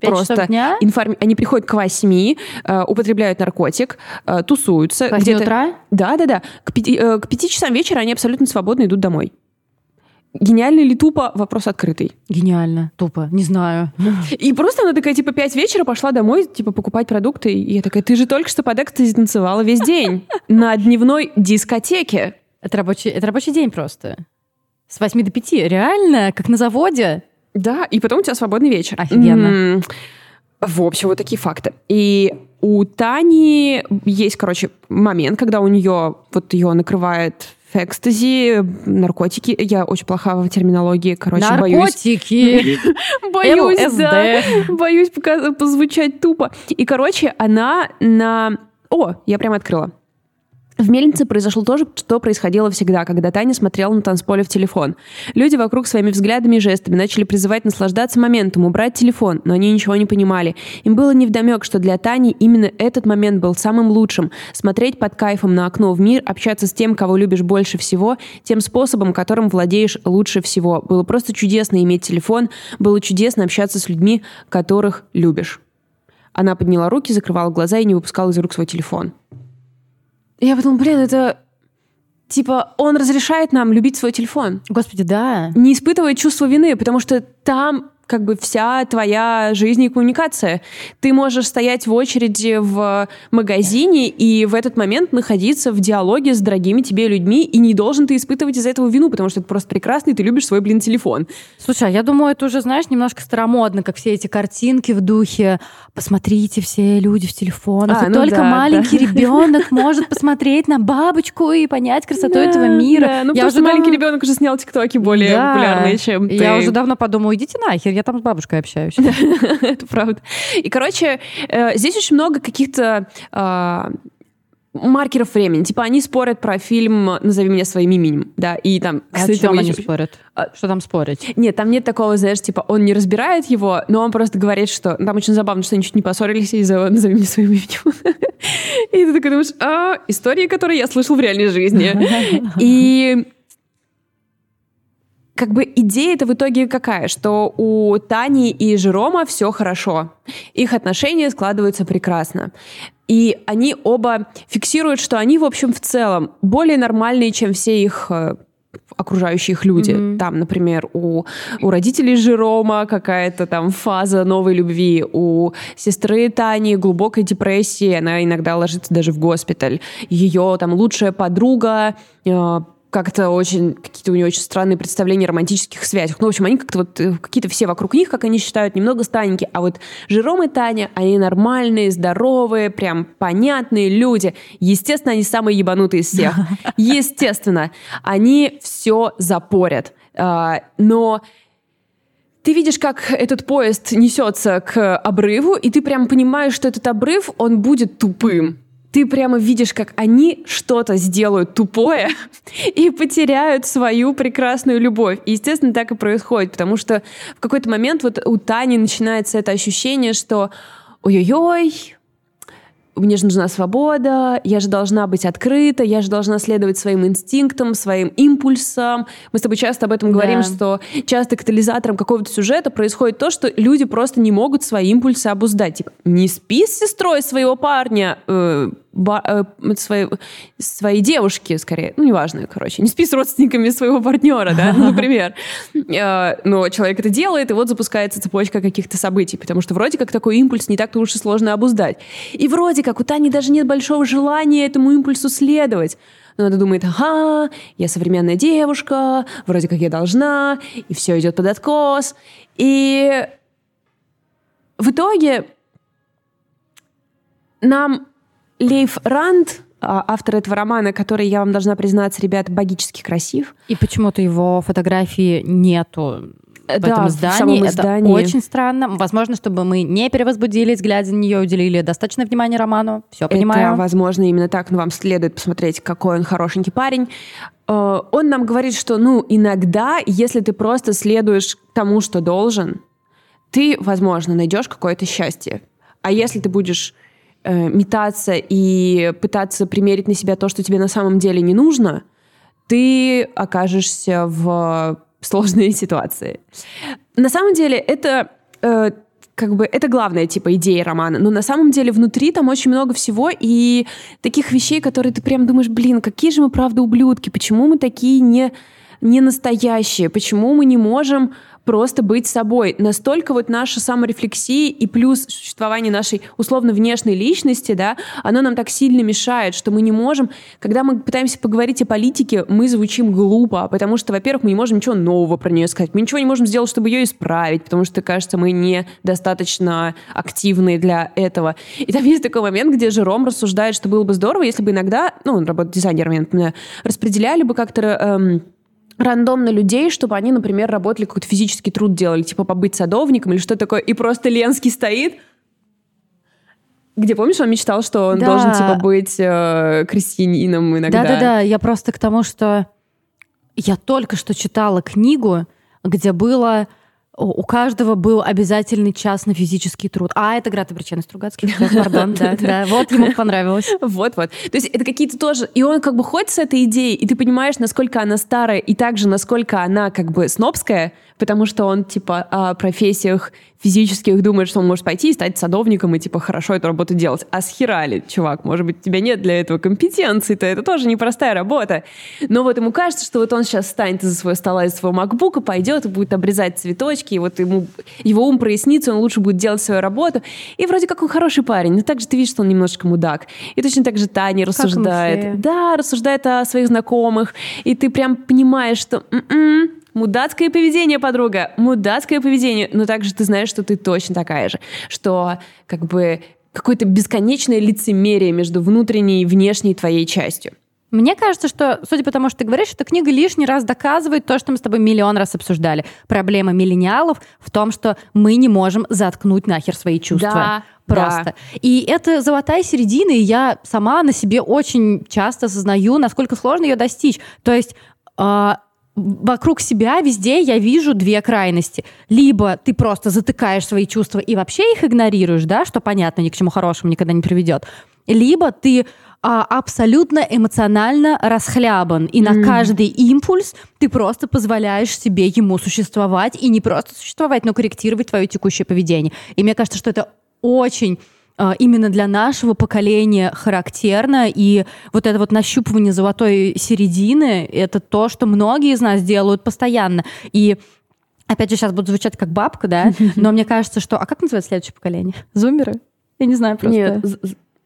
5 Просто часов дня? Информ... они приходят к 8, э, употребляют наркотик, э, тусуются. 8 где-то... утра? Да, да, да. К 5, э, к 5 часам вечера они абсолютно свободно идут домой. Гениально или тупо? Вопрос открытый. Гениально. Тупо. Не знаю. И просто она такая, типа, 5 вечера пошла домой, типа, покупать продукты. И я такая, ты же только что под экстази танцевала весь день на дневной дискотеке. Это рабочий, это рабочий день просто. С 8 до 5. Реально? Как на заводе? Да, и потом у тебя свободный вечер. Офигенно. М-м- в общем, вот такие факты. И у Тани есть, короче, момент, когда у нее, вот ее накрывает экстази, наркотики. Я очень плоха в терминологии, короче, наркотики. (laughs) боюсь. Боюсь, да. Боюсь позвучать тупо. И, короче, она на... О, я прям открыла. В мельнице произошло то же, что происходило всегда, когда Таня смотрела на танцполе в телефон. Люди вокруг своими взглядами и жестами начали призывать наслаждаться моментом, убрать телефон, но они ничего не понимали. Им было невдомек, что для Тани именно этот момент был самым лучшим. Смотреть под кайфом на окно в мир, общаться с тем, кого любишь больше всего, тем способом, которым владеешь лучше всего. Было просто чудесно иметь телефон, было чудесно общаться с людьми, которых любишь. Она подняла руки, закрывала глаза и не выпускала из рук свой телефон. Я подумала, блин, это Типа, он разрешает нам любить свой телефон. Господи, да. Не испытывая чувство вины, потому что там как бы вся твоя жизнь и коммуникация. Ты можешь стоять в очереди в магазине и в этот момент находиться в диалоге с дорогими тебе людьми, и не должен ты испытывать из-за этого вину, потому что это просто прекрасно, и ты любишь свой, блин, телефон. Слушай, а я думаю, это уже, знаешь, немножко старомодно, как все эти картинки в духе «посмотрите, все люди в телефонах, а, и ну только да, маленький да. (laughs) ребенок может посмотреть на бабочку и понять красоту да, этого мира». Да. Ну, я уже маленький ребенок уже снял тиктоки более популярные, чем ты. Я уже давно подумала, идите нахер, я там с бабушкой общаюсь. (laughs) Это правда. И, короче, э, здесь очень много каких-то а, маркеров времени. Типа они спорят про фильм «Назови меня своим именем». Да, и там... А кстати, о чем они еще... спорят? А... Что там спорить? Нет, там нет такого, знаешь, типа он не разбирает его, но он просто говорит, что... Там очень забавно, что они чуть не поссорились из-за «Назови меня своим именем». (laughs) И ты такой думаешь, а, истории, которые я слышал в реальной жизни. (laughs) И как бы идея это в итоге какая? Что у Тани и Жерома все хорошо. Их отношения складываются прекрасно. И они оба фиксируют, что они, в общем, в целом более нормальные, чем все их э, окружающие их люди. Mm-hmm. Там, например, у, у родителей Жерома какая-то там фаза новой любви, у сестры Тани глубокой депрессии, она иногда ложится даже в госпиталь. Ее там лучшая подруга э, как-то очень, какие-то у нее очень странные представления о романтических связях. Ну, в общем, они как-то вот, э, какие-то все вокруг них, как они считают, немного станенькие. А вот Жером и Таня, они нормальные, здоровые, прям понятные люди. Естественно, они самые ебанутые из всех. (laughs) Естественно, они все запорят. А, но ты видишь, как этот поезд несется к обрыву, и ты прям понимаешь, что этот обрыв, он будет тупым ты прямо видишь, как они что-то сделают тупое (laughs) и потеряют свою прекрасную любовь. И, естественно, так и происходит, потому что в какой-то момент вот у Тани начинается это ощущение, что ой-ой-ой, мне же нужна свобода, я же должна быть открыта, я же должна следовать своим инстинктам, своим импульсам. Мы с тобой часто об этом говорим, да. что часто катализатором какого-то сюжета происходит то, что люди просто не могут свои импульсы обуздать. Типа, не спи с сестрой своего парня, э, ба, э, своей, своей девушки, скорее, ну, неважно, короче, не спи с родственниками своего партнера, да, ну, например. Э, но человек это делает, и вот запускается цепочка каких-то событий, потому что вроде как такой импульс не так-то уж и сложно обуздать. И вроде как у Тани даже нет большого желания этому импульсу следовать. Но она думает, ага, я современная девушка, вроде как я должна, и все идет под откос. И в итоге нам Лейф Ранд, а, автор этого романа, который, я вам должна признаться, ребят, богически красив. И почему-то его фотографии нету в да, этом издании. В это издании. очень странно. Возможно, чтобы мы не перевозбудились, глядя на нее, уделили достаточно внимания роману. Все понимаю. Это, возможно, именно так, но вам следует посмотреть, какой он хорошенький парень. Э, он нам говорит, что, ну, иногда, если ты просто следуешь тому, что должен, ты, возможно, найдешь какое-то счастье. А если ты будешь э, метаться и пытаться примерить на себя то, что тебе на самом деле не нужно, ты окажешься в сложной (laughs) ситуации. На самом деле это э, как бы это главная типа идея романа, но на самом деле внутри там очень много всего и таких вещей, которые ты прям думаешь, блин, какие же мы правда ублюдки, почему мы такие не не настоящие, почему мы не можем просто быть собой. Настолько вот наша саморефлексия и плюс существование нашей условно внешней личности, да, оно нам так сильно мешает, что мы не можем, когда мы пытаемся поговорить о политике, мы звучим глупо, потому что, во-первых, мы не можем ничего нового про нее сказать, мы ничего не можем сделать, чтобы ее исправить, потому что, кажется, мы недостаточно активны для этого. И там есть такой момент, где Жером рассуждает, что было бы здорово, если бы иногда, ну, он работает дизайнером, я напоминаю, распределяли бы как-то эм, рандомно людей, чтобы они, например, работали, какой-то физический труд делали, типа побыть садовником или что такое, и просто Ленский стоит, где, помнишь, он мечтал, что он да. должен, типа, быть э, крестьянином иногда. Да-да-да, я просто к тому, что я только что читала книгу, где было у каждого был обязательный час на физический труд. А, это Град Обреченный Стругацкий. Пардон, (laughs) да, да. Вот ему понравилось. (laughs) Вот-вот. То есть это какие-то тоже... И он как бы ходит с этой идеей, и ты понимаешь, насколько она старая, и также насколько она как бы снобская, потому что он, типа, о профессиях физических думает, что он может пойти и стать садовником и, типа, хорошо эту работу делать. А схерали, чувак, может быть, у тебя нет для этого компетенции, то это тоже непростая работа. Но вот ему кажется, что вот он сейчас встанет из-за своего стола, из своего макбука, пойдет и будет обрезать цветочки, и вот ему, его ум прояснится, он лучше будет делать свою работу. И вроде как он хороший парень, но также ты видишь, что он немножечко мудак. И точно так же Таня рассуждает. Да, рассуждает о своих знакомых. И ты прям понимаешь, что м-м, Мудацкое поведение, подруга, мудацкое поведение. Но также ты знаешь, что ты точно такая же. Что как бы какое-то бесконечное лицемерие между внутренней и внешней твоей частью. Мне кажется, что, судя по тому, что ты говоришь, эта книга лишний раз доказывает то, что мы с тобой миллион раз обсуждали. Проблема миллениалов в том, что мы не можем заткнуть нахер свои чувства. Да, Просто. Да. И это золотая середина, и я сама на себе очень часто осознаю, насколько сложно ее достичь. То есть э, вокруг себя везде я вижу две крайности. Либо ты просто затыкаешь свои чувства и вообще их игнорируешь, да, что понятно, ни к чему хорошему никогда не приведет. Либо ты а, абсолютно эмоционально расхлябан, и mm. на каждый импульс ты просто позволяешь себе ему существовать, и не просто существовать, но корректировать твое текущее поведение. И мне кажется, что это очень именно для нашего поколения характерно, и вот это вот нащупывание золотой середины — это то, что многие из нас делают постоянно. И опять же, сейчас буду звучать как бабка, да, (laughs) но мне кажется, что... А как называется следующее поколение? Зумеры? Я не знаю просто. Нет,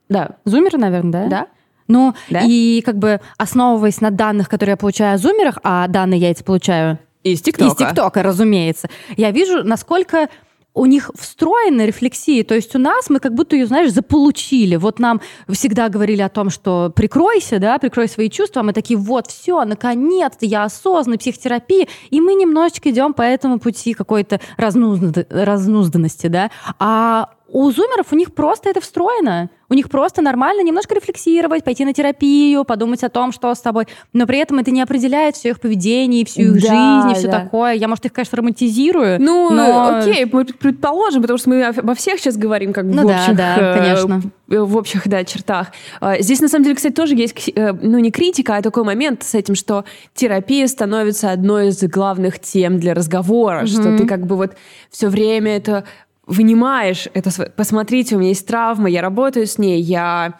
да. Зумеры, наверное, да? Да. Ну, да? и как бы основываясь на данных, которые я получаю о зумерах, а данные я эти получаю... Из ТикТока. Из ТикТока, разумеется. Я вижу, насколько у них встроена рефлексия, то есть у нас мы как будто ее, знаешь, заполучили. Вот нам всегда говорили о том, что прикройся, да, прикрой свои чувства, а мы такие, вот, все, наконец-то я осознанный, психотерапия, и мы немножечко идем по этому пути какой-то разнузданности, да. А у зумеров у них просто это встроено. У них просто нормально немножко рефлексировать, пойти на терапию, подумать о том, что с тобой. Но при этом это не определяет все их поведение, всю их да, жизнь и все да. такое. Я, может, их, конечно, романтизирую. Ну, но... окей, мы предположим, потому что мы обо всех сейчас говорим, как ну, в да, общих, да, э, конечно. в общих, да, чертах. А, здесь, на самом деле, кстати, тоже есть, э, ну, не критика, а такой момент с этим, что терапия становится одной из главных тем для разговора, mm-hmm. что ты как бы вот все время это вынимаешь это, посмотрите, у меня есть травма, я работаю с ней, я,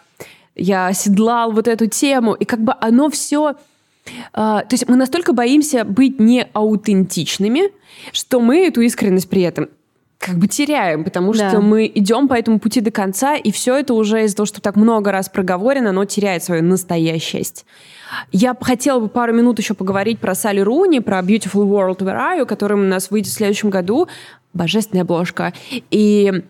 я оседлал вот эту тему, и как бы оно все... Uh, то есть мы настолько боимся быть неаутентичными, что мы эту искренность при этом как бы теряем, потому да. что мы идем по этому пути до конца, и все это уже из-за того, что так много раз проговорено, оно теряет свою настоящесть. Я хотела бы пару минут еще поговорить про Салли Руни, про Beautiful World Where Are You, который у нас выйдет в следующем году божественная обложка. И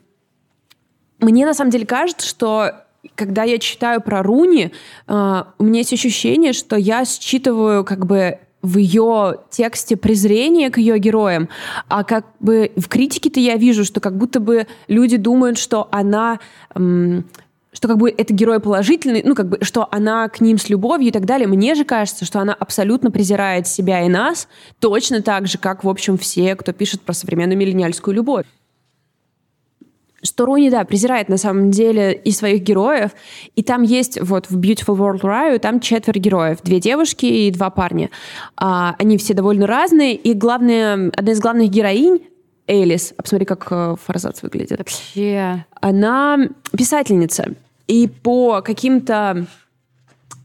мне на самом деле кажется, что когда я читаю про Руни, э, у меня есть ощущение, что я считываю как бы в ее тексте презрение к ее героям, а как бы в критике-то я вижу, что как будто бы люди думают, что она что как бы это герой положительный, ну как бы, что она к ним с любовью и так далее. Мне же кажется, что она абсолютно презирает себя и нас, точно так же, как, в общем, все, кто пишет про современную миллениальскую любовь. Что Руни, да, презирает на самом деле и своих героев. И там есть вот в Beautiful World Ryu, там четверо героев. Две девушки и два парня. А, они все довольно разные. И главная, одна из главных героинь Элис. А посмотри, как э, Фарзац выглядит. Вообще. Она писательница. И по каким-то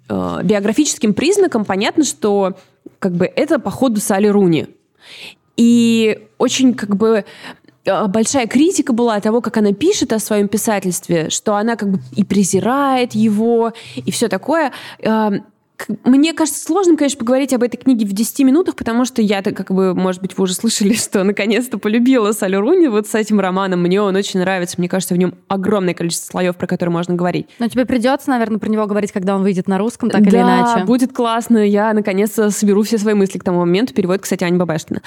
э, биографическим признакам понятно, что как бы это по ходу Салли Руни. И очень как бы э, большая критика была того, как она пишет о своем писательстве, что она как бы и презирает его, и все такое. Мне кажется сложным, конечно, поговорить об этой книге в 10 минутах, потому что я-то, как бы, может быть, вы уже слышали, (laughs) что наконец-то полюбила Салю Руни вот с этим романом. Мне он очень нравится. Мне кажется, в нем огромное количество слоев, про которые можно говорить. Но тебе придется, наверное, про него говорить, когда он выйдет на русском, так да, или иначе. будет классно. Я, наконец-то, соберу все свои мысли к тому моменту. Переводит, кстати, Аня Бабашкина.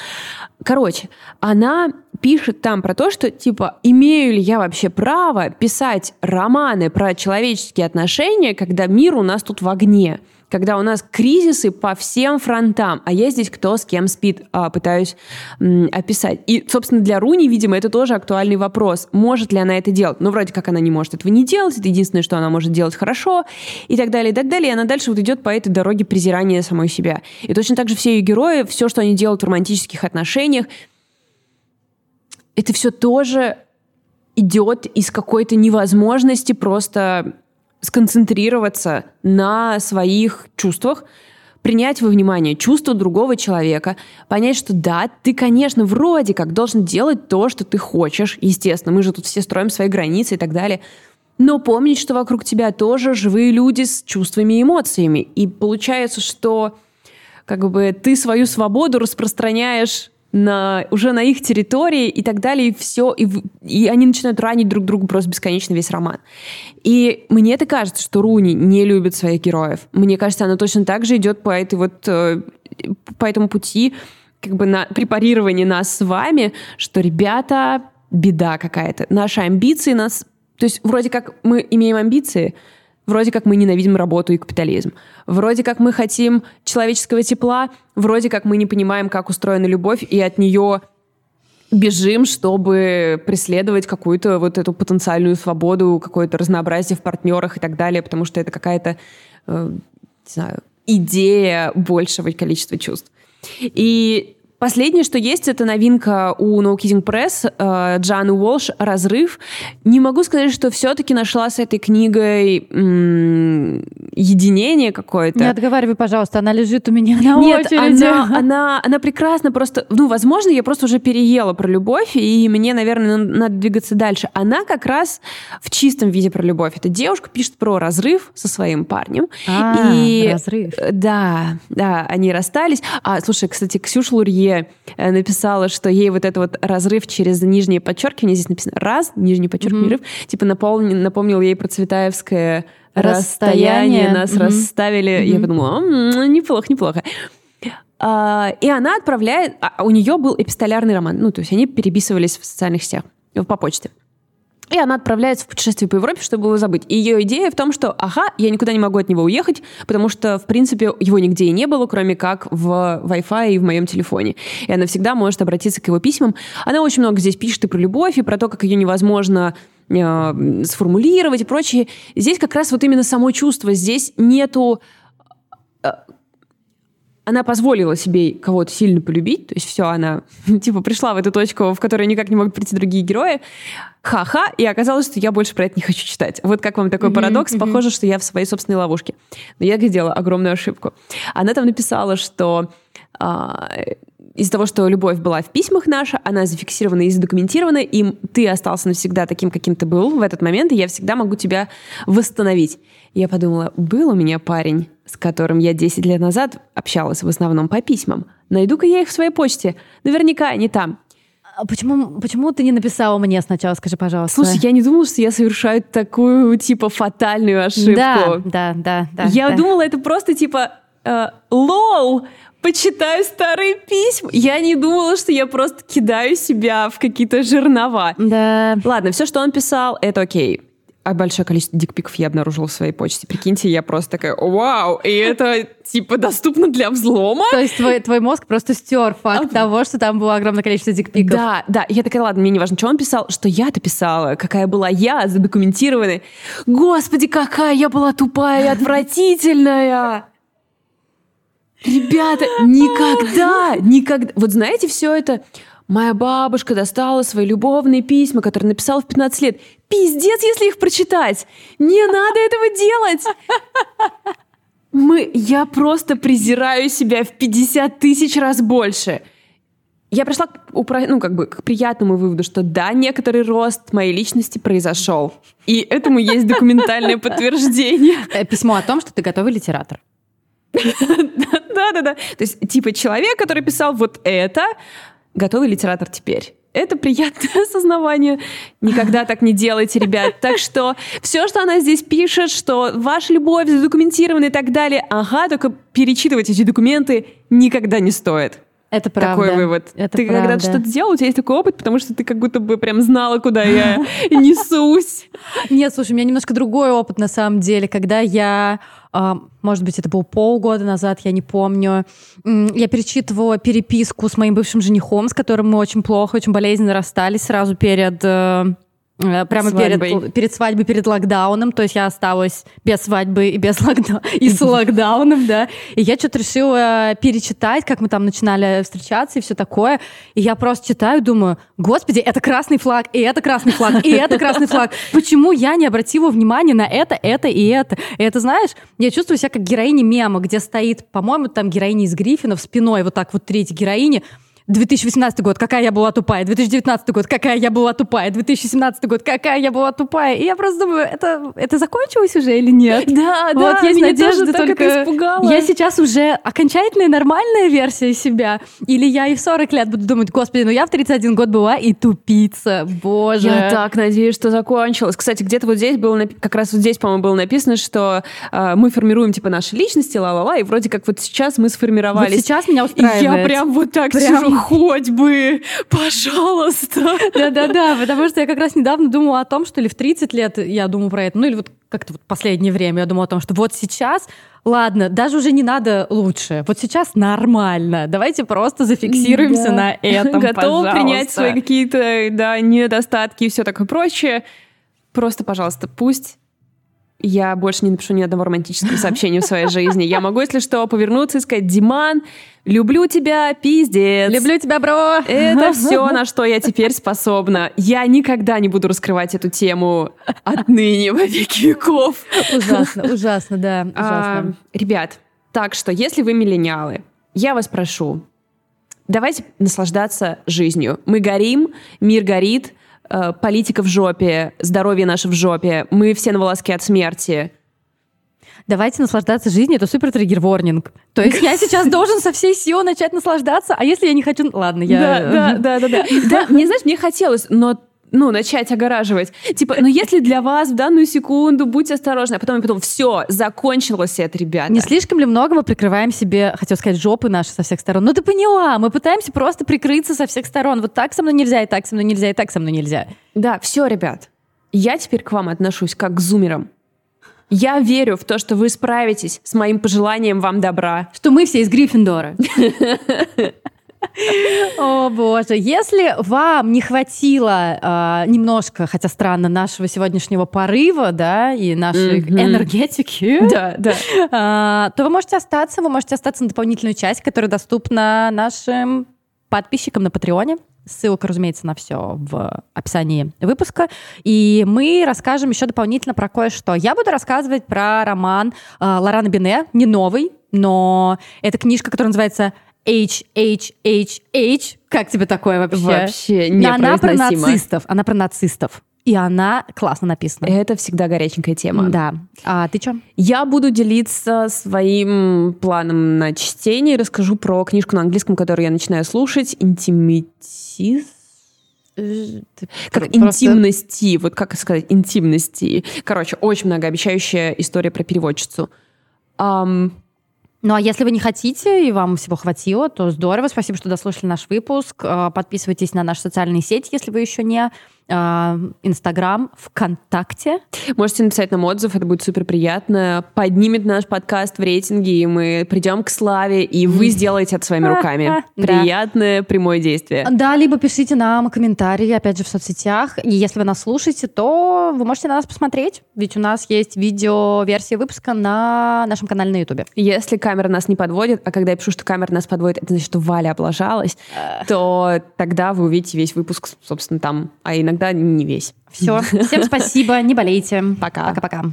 Короче, она пишет там про то, что, типа, имею ли я вообще право писать романы про человеческие отношения, когда мир у нас тут в огне когда у нас кризисы по всем фронтам, а я здесь кто с кем спит, а, пытаюсь описать. И, собственно, для Руни, видимо, это тоже актуальный вопрос. Может ли она это делать? Ну, вроде как она не может этого не делать, это единственное, что она может делать хорошо, и так далее, и так далее. И она дальше вот идет по этой дороге презирания самой себя. И точно так же все ее герои, все, что они делают в романтических отношениях, это все тоже идет из какой-то невозможности просто сконцентрироваться на своих чувствах, принять во внимание чувства другого человека, понять, что да, ты, конечно, вроде как должен делать то, что ты хочешь. Естественно, мы же тут все строим свои границы и так далее. Но помнить, что вокруг тебя тоже живые люди с чувствами и эмоциями. И получается, что как бы ты свою свободу распространяешь на, уже на их территории и так далее, и все, и, и они начинают ранить друг друга просто бесконечно весь роман. И мне это кажется, что Руни не любит своих героев. Мне кажется, она точно так же идет по этой вот э, по этому пути, как бы на препарирование нас с вами, что, ребята, беда какая-то. Наши амбиции нас... То есть вроде как мы имеем амбиции, Вроде как мы ненавидим работу и капитализм. Вроде как мы хотим человеческого тепла. Вроде как мы не понимаем, как устроена любовь, и от нее бежим, чтобы преследовать какую-то вот эту потенциальную свободу, какое-то разнообразие в партнерах и так далее, потому что это какая-то, э, не знаю, идея большего количества чувств. И Последнее, что есть, это новинка у No Kidding Press, э, Джан Уолш «Разрыв». Не могу сказать, что все-таки нашла с этой книгой м- единение какое-то. Не отговаривай, пожалуйста, она лежит у меня на Нет, очереди. Она, (laughs) она, она прекрасна, просто, ну, возможно, я просто уже переела про любовь, и мне, наверное, надо двигаться дальше. Она как раз в чистом виде про любовь. Эта девушка пишет про разрыв со своим парнем. А, и, разрыв. Да, да, они расстались. А, слушай, кстати, Ксюша Лурье э, написала, что ей вот это вот разрыв через нижние подчеркивания, здесь написано раз, нижний подчеркивание, mm-hmm. рыв, типа напомнил, напомнил ей про Цветаевское расстояние, расстояние нас mm-hmm. расставили. Mm-hmm. Я подумала, м-м, неплохо, неплохо. А, и она отправляет, а у нее был эпистолярный роман, ну, то есть они переписывались в социальных сетях, по почте. И она отправляется в путешествие по Европе, чтобы его забыть. И ее идея в том, что, ага, я никуда не могу от него уехать, потому что, в принципе, его нигде и не было, кроме как в Wi-Fi и в моем телефоне. И она всегда может обратиться к его письмам. Она очень много здесь пишет и про любовь, и про то, как ее невозможно э, сформулировать и прочее. Здесь как раз вот именно само чувство. Здесь нету э, она позволила себе кого-то сильно полюбить, то есть все, она (laughs) типа пришла в эту точку, в которой никак не могут прийти другие герои, ха-ха, и оказалось, что я больше про это не хочу читать. Вот как вам такой mm-hmm, парадокс? Mm-hmm. Похоже, что я в своей собственной ловушке. Но я сделала огромную ошибку. Она там написала, что а, из-за того, что любовь была в письмах наша, она зафиксирована и задокументирована, и ты остался навсегда таким, каким ты был в этот момент, и я всегда могу тебя восстановить. Я подумала, был у меня парень, с которым я 10 лет назад общалась в основном по письмам. Найду-ка я их в своей почте. Наверняка они там. А почему, почему ты не написала мне сначала, скажи, пожалуйста? Слушай, я не думала, что я совершаю такую, типа, фатальную ошибку. Да, да, да. да я да. думала, это просто, типа, э, лол, почитаю старые письма. Я не думала, что я просто кидаю себя в какие-то жернова. Да. Ладно, все, что он писал, это окей а большое количество дикпиков я обнаружила в своей почте. Прикиньте, я просто такая, вау, и это типа доступно для взлома. То есть твой, твой мозг просто стер факт а... того, что там было огромное количество дикпиков. Да, да. Я такая, ладно, мне не важно, что он писал, что я-то писала, какая была я, задокументированная. Господи, какая я была тупая и отвратительная! Ребята, никогда, никогда... Вот знаете, все это... Моя бабушка достала свои любовные письма, которые написала в 15 лет. Пиздец, если их прочитать! Не надо этого делать! Мы, я просто презираю себя в 50 тысяч раз больше. Я пришла к, ну, как бы, к приятному выводу, что да, некоторый рост моей личности произошел. И этому есть документальное подтверждение. Э, письмо о том, что ты готовый литератор. (laughs) Да-да-да. То есть, типа, человек, который писал вот это, готовый литератор теперь. Это приятное (laughs) осознавание. Никогда так не делайте, ребят. Так что все, что она здесь пишет, что ваша любовь задокументирована и так далее, ага, только перечитывать эти документы никогда не стоит. Это правда. Такой вывод. Это ты правда. когда-то что-то делал, у тебя есть такой опыт, потому что ты как будто бы прям знала, куда я (laughs) несусь. Нет, слушай, у меня немножко другой опыт на самом деле, когда я а, может быть, это был полгода назад, я не помню. Я перечитывала переписку с моим бывшим женихом, с которым мы очень плохо, очень болезненно расстались сразу перед э, э, прямо перед, перед свадьбой, перед локдауном. То есть я осталась без свадьбы и без локдауна, (laughs) и с локдауном, да. И я что-то решила перечитать, как мы там начинали встречаться и все такое. И я просто читаю, думаю, господи, это красный флаг, и это красный флаг, и это красный флаг. Почему я не обратила внимания на это, это и это? И это, знаешь, я чувствую себя как героиня мема, где стоит, по-моему, там героиня из Гриффинов спиной, вот так вот третья героиня, 2018 год, какая я была тупая, 2019 год, какая я была тупая, 2017 год, какая я была тупая. И я просто думаю, это, это закончилось уже или нет? Да, вот, да, есть меня надежда тоже только... так это испугало. Я сейчас уже окончательная нормальная версия себя. Или я и в 40 лет буду думать, господи, ну я в 31 год была и тупица, боже. Я так надеюсь, что закончилось. Кстати, где-то вот здесь было, как раз вот здесь, по-моему, было написано, что э, мы формируем типа наши личности, ла-ла-ла, и вроде как вот сейчас мы сформировались. Вот сейчас меня устраивает. И я прям вот так прям... сижу, хоть бы пожалуйста. Да-да-да, потому что я как раз недавно думала о том, что ли в 30 лет я думаю про это, ну или вот как-то вот последнее время я думала о том, что вот сейчас, ладно, даже уже не надо лучше, вот сейчас нормально, давайте просто зафиксируемся да. на этом, Готов пожалуйста. принять свои какие-то, да, недостатки и все такое прочее. Просто, пожалуйста, пусть я больше не напишу ни одного романтического сообщения в своей жизни. Я могу, если что, повернуться и сказать, Диман, люблю тебя, пиздец. Люблю тебя, бро. Это все, на что я теперь способна. Я никогда не буду раскрывать эту тему отныне во веки веков. Ужасно, ужасно, да, ужасно. А, ребят, так что, если вы миллениалы, я вас прошу, давайте наслаждаться жизнью. Мы горим, мир горит, политика в жопе, здоровье наше в жопе, мы все на волоске от смерти. Давайте наслаждаться жизнью, это супер триггер ворнинг. То есть я сейчас должен со всей силы начать наслаждаться, а если я не хочу... Ладно, я... Да, да, да, да. (laughs) Да, мне, знаешь, мне хотелось, но ну, начать огораживать. Типа, ну, если для вас в данную секунду, будьте осторожны. А потом я потом, все, закончилось это, ребята. Не слишком ли много мы прикрываем себе, хотел сказать, жопы наши со всех сторон? Ну, ты поняла, мы пытаемся просто прикрыться со всех сторон. Вот так со мной нельзя, и так со мной нельзя, и так со мной нельзя. Да, все, ребят. Я теперь к вам отношусь как к зумерам. Я верю в то, что вы справитесь с моим пожеланием вам добра. Что мы все из Гриффиндора. (laughs) (laughs) О боже, если вам не хватило э, немножко, хотя странно, нашего сегодняшнего порыва, да, и нашей mm-hmm. энергетики, (laughs) да, да. Э, (laughs) то вы можете остаться, вы можете остаться на дополнительную часть, которая доступна нашим подписчикам на Патреоне. Ссылка, разумеется, на все в описании выпуска. И мы расскажем еще дополнительно про кое-что. Я буду рассказывать про роман э, Лорана Бине, не новый, но это книжка, которая называется H, H, H, H. Как тебе такое вообще? Вообще не Она про нацистов. Она про нацистов. И она классно написана. Это всегда горяченькая тема. Да. А ты что? Я буду делиться своим планом на чтение. Расскажу про книжку на английском, которую я начинаю слушать. Интимитиз как просто... интимности, вот как сказать, интимности. Короче, очень многообещающая история про переводчицу. Um, ну а если вы не хотите и вам всего хватило, то здорово. Спасибо, что дослушали наш выпуск. А, подписывайтесь на наши социальные сети, если вы еще не. Инстаграм, ВКонтакте. Можете написать нам отзыв, это будет супер приятно. Поднимет наш подкаст в рейтинге, и мы придем к славе, и вы сделаете это своими руками. Приятное прямое действие. Да, либо пишите нам комментарии, опять же, в соцсетях. И если вы нас слушаете, то вы можете на нас посмотреть, ведь у нас есть видео-версия выпуска на нашем канале на Ютубе. Если камера нас не подводит, а когда я пишу, что камера нас подводит, это значит, что Валя облажалась, то тогда вы увидите весь выпуск, собственно, там. А иногда не весь. Все. (laughs) Всем спасибо. Не болейте. Пока. Пока-пока.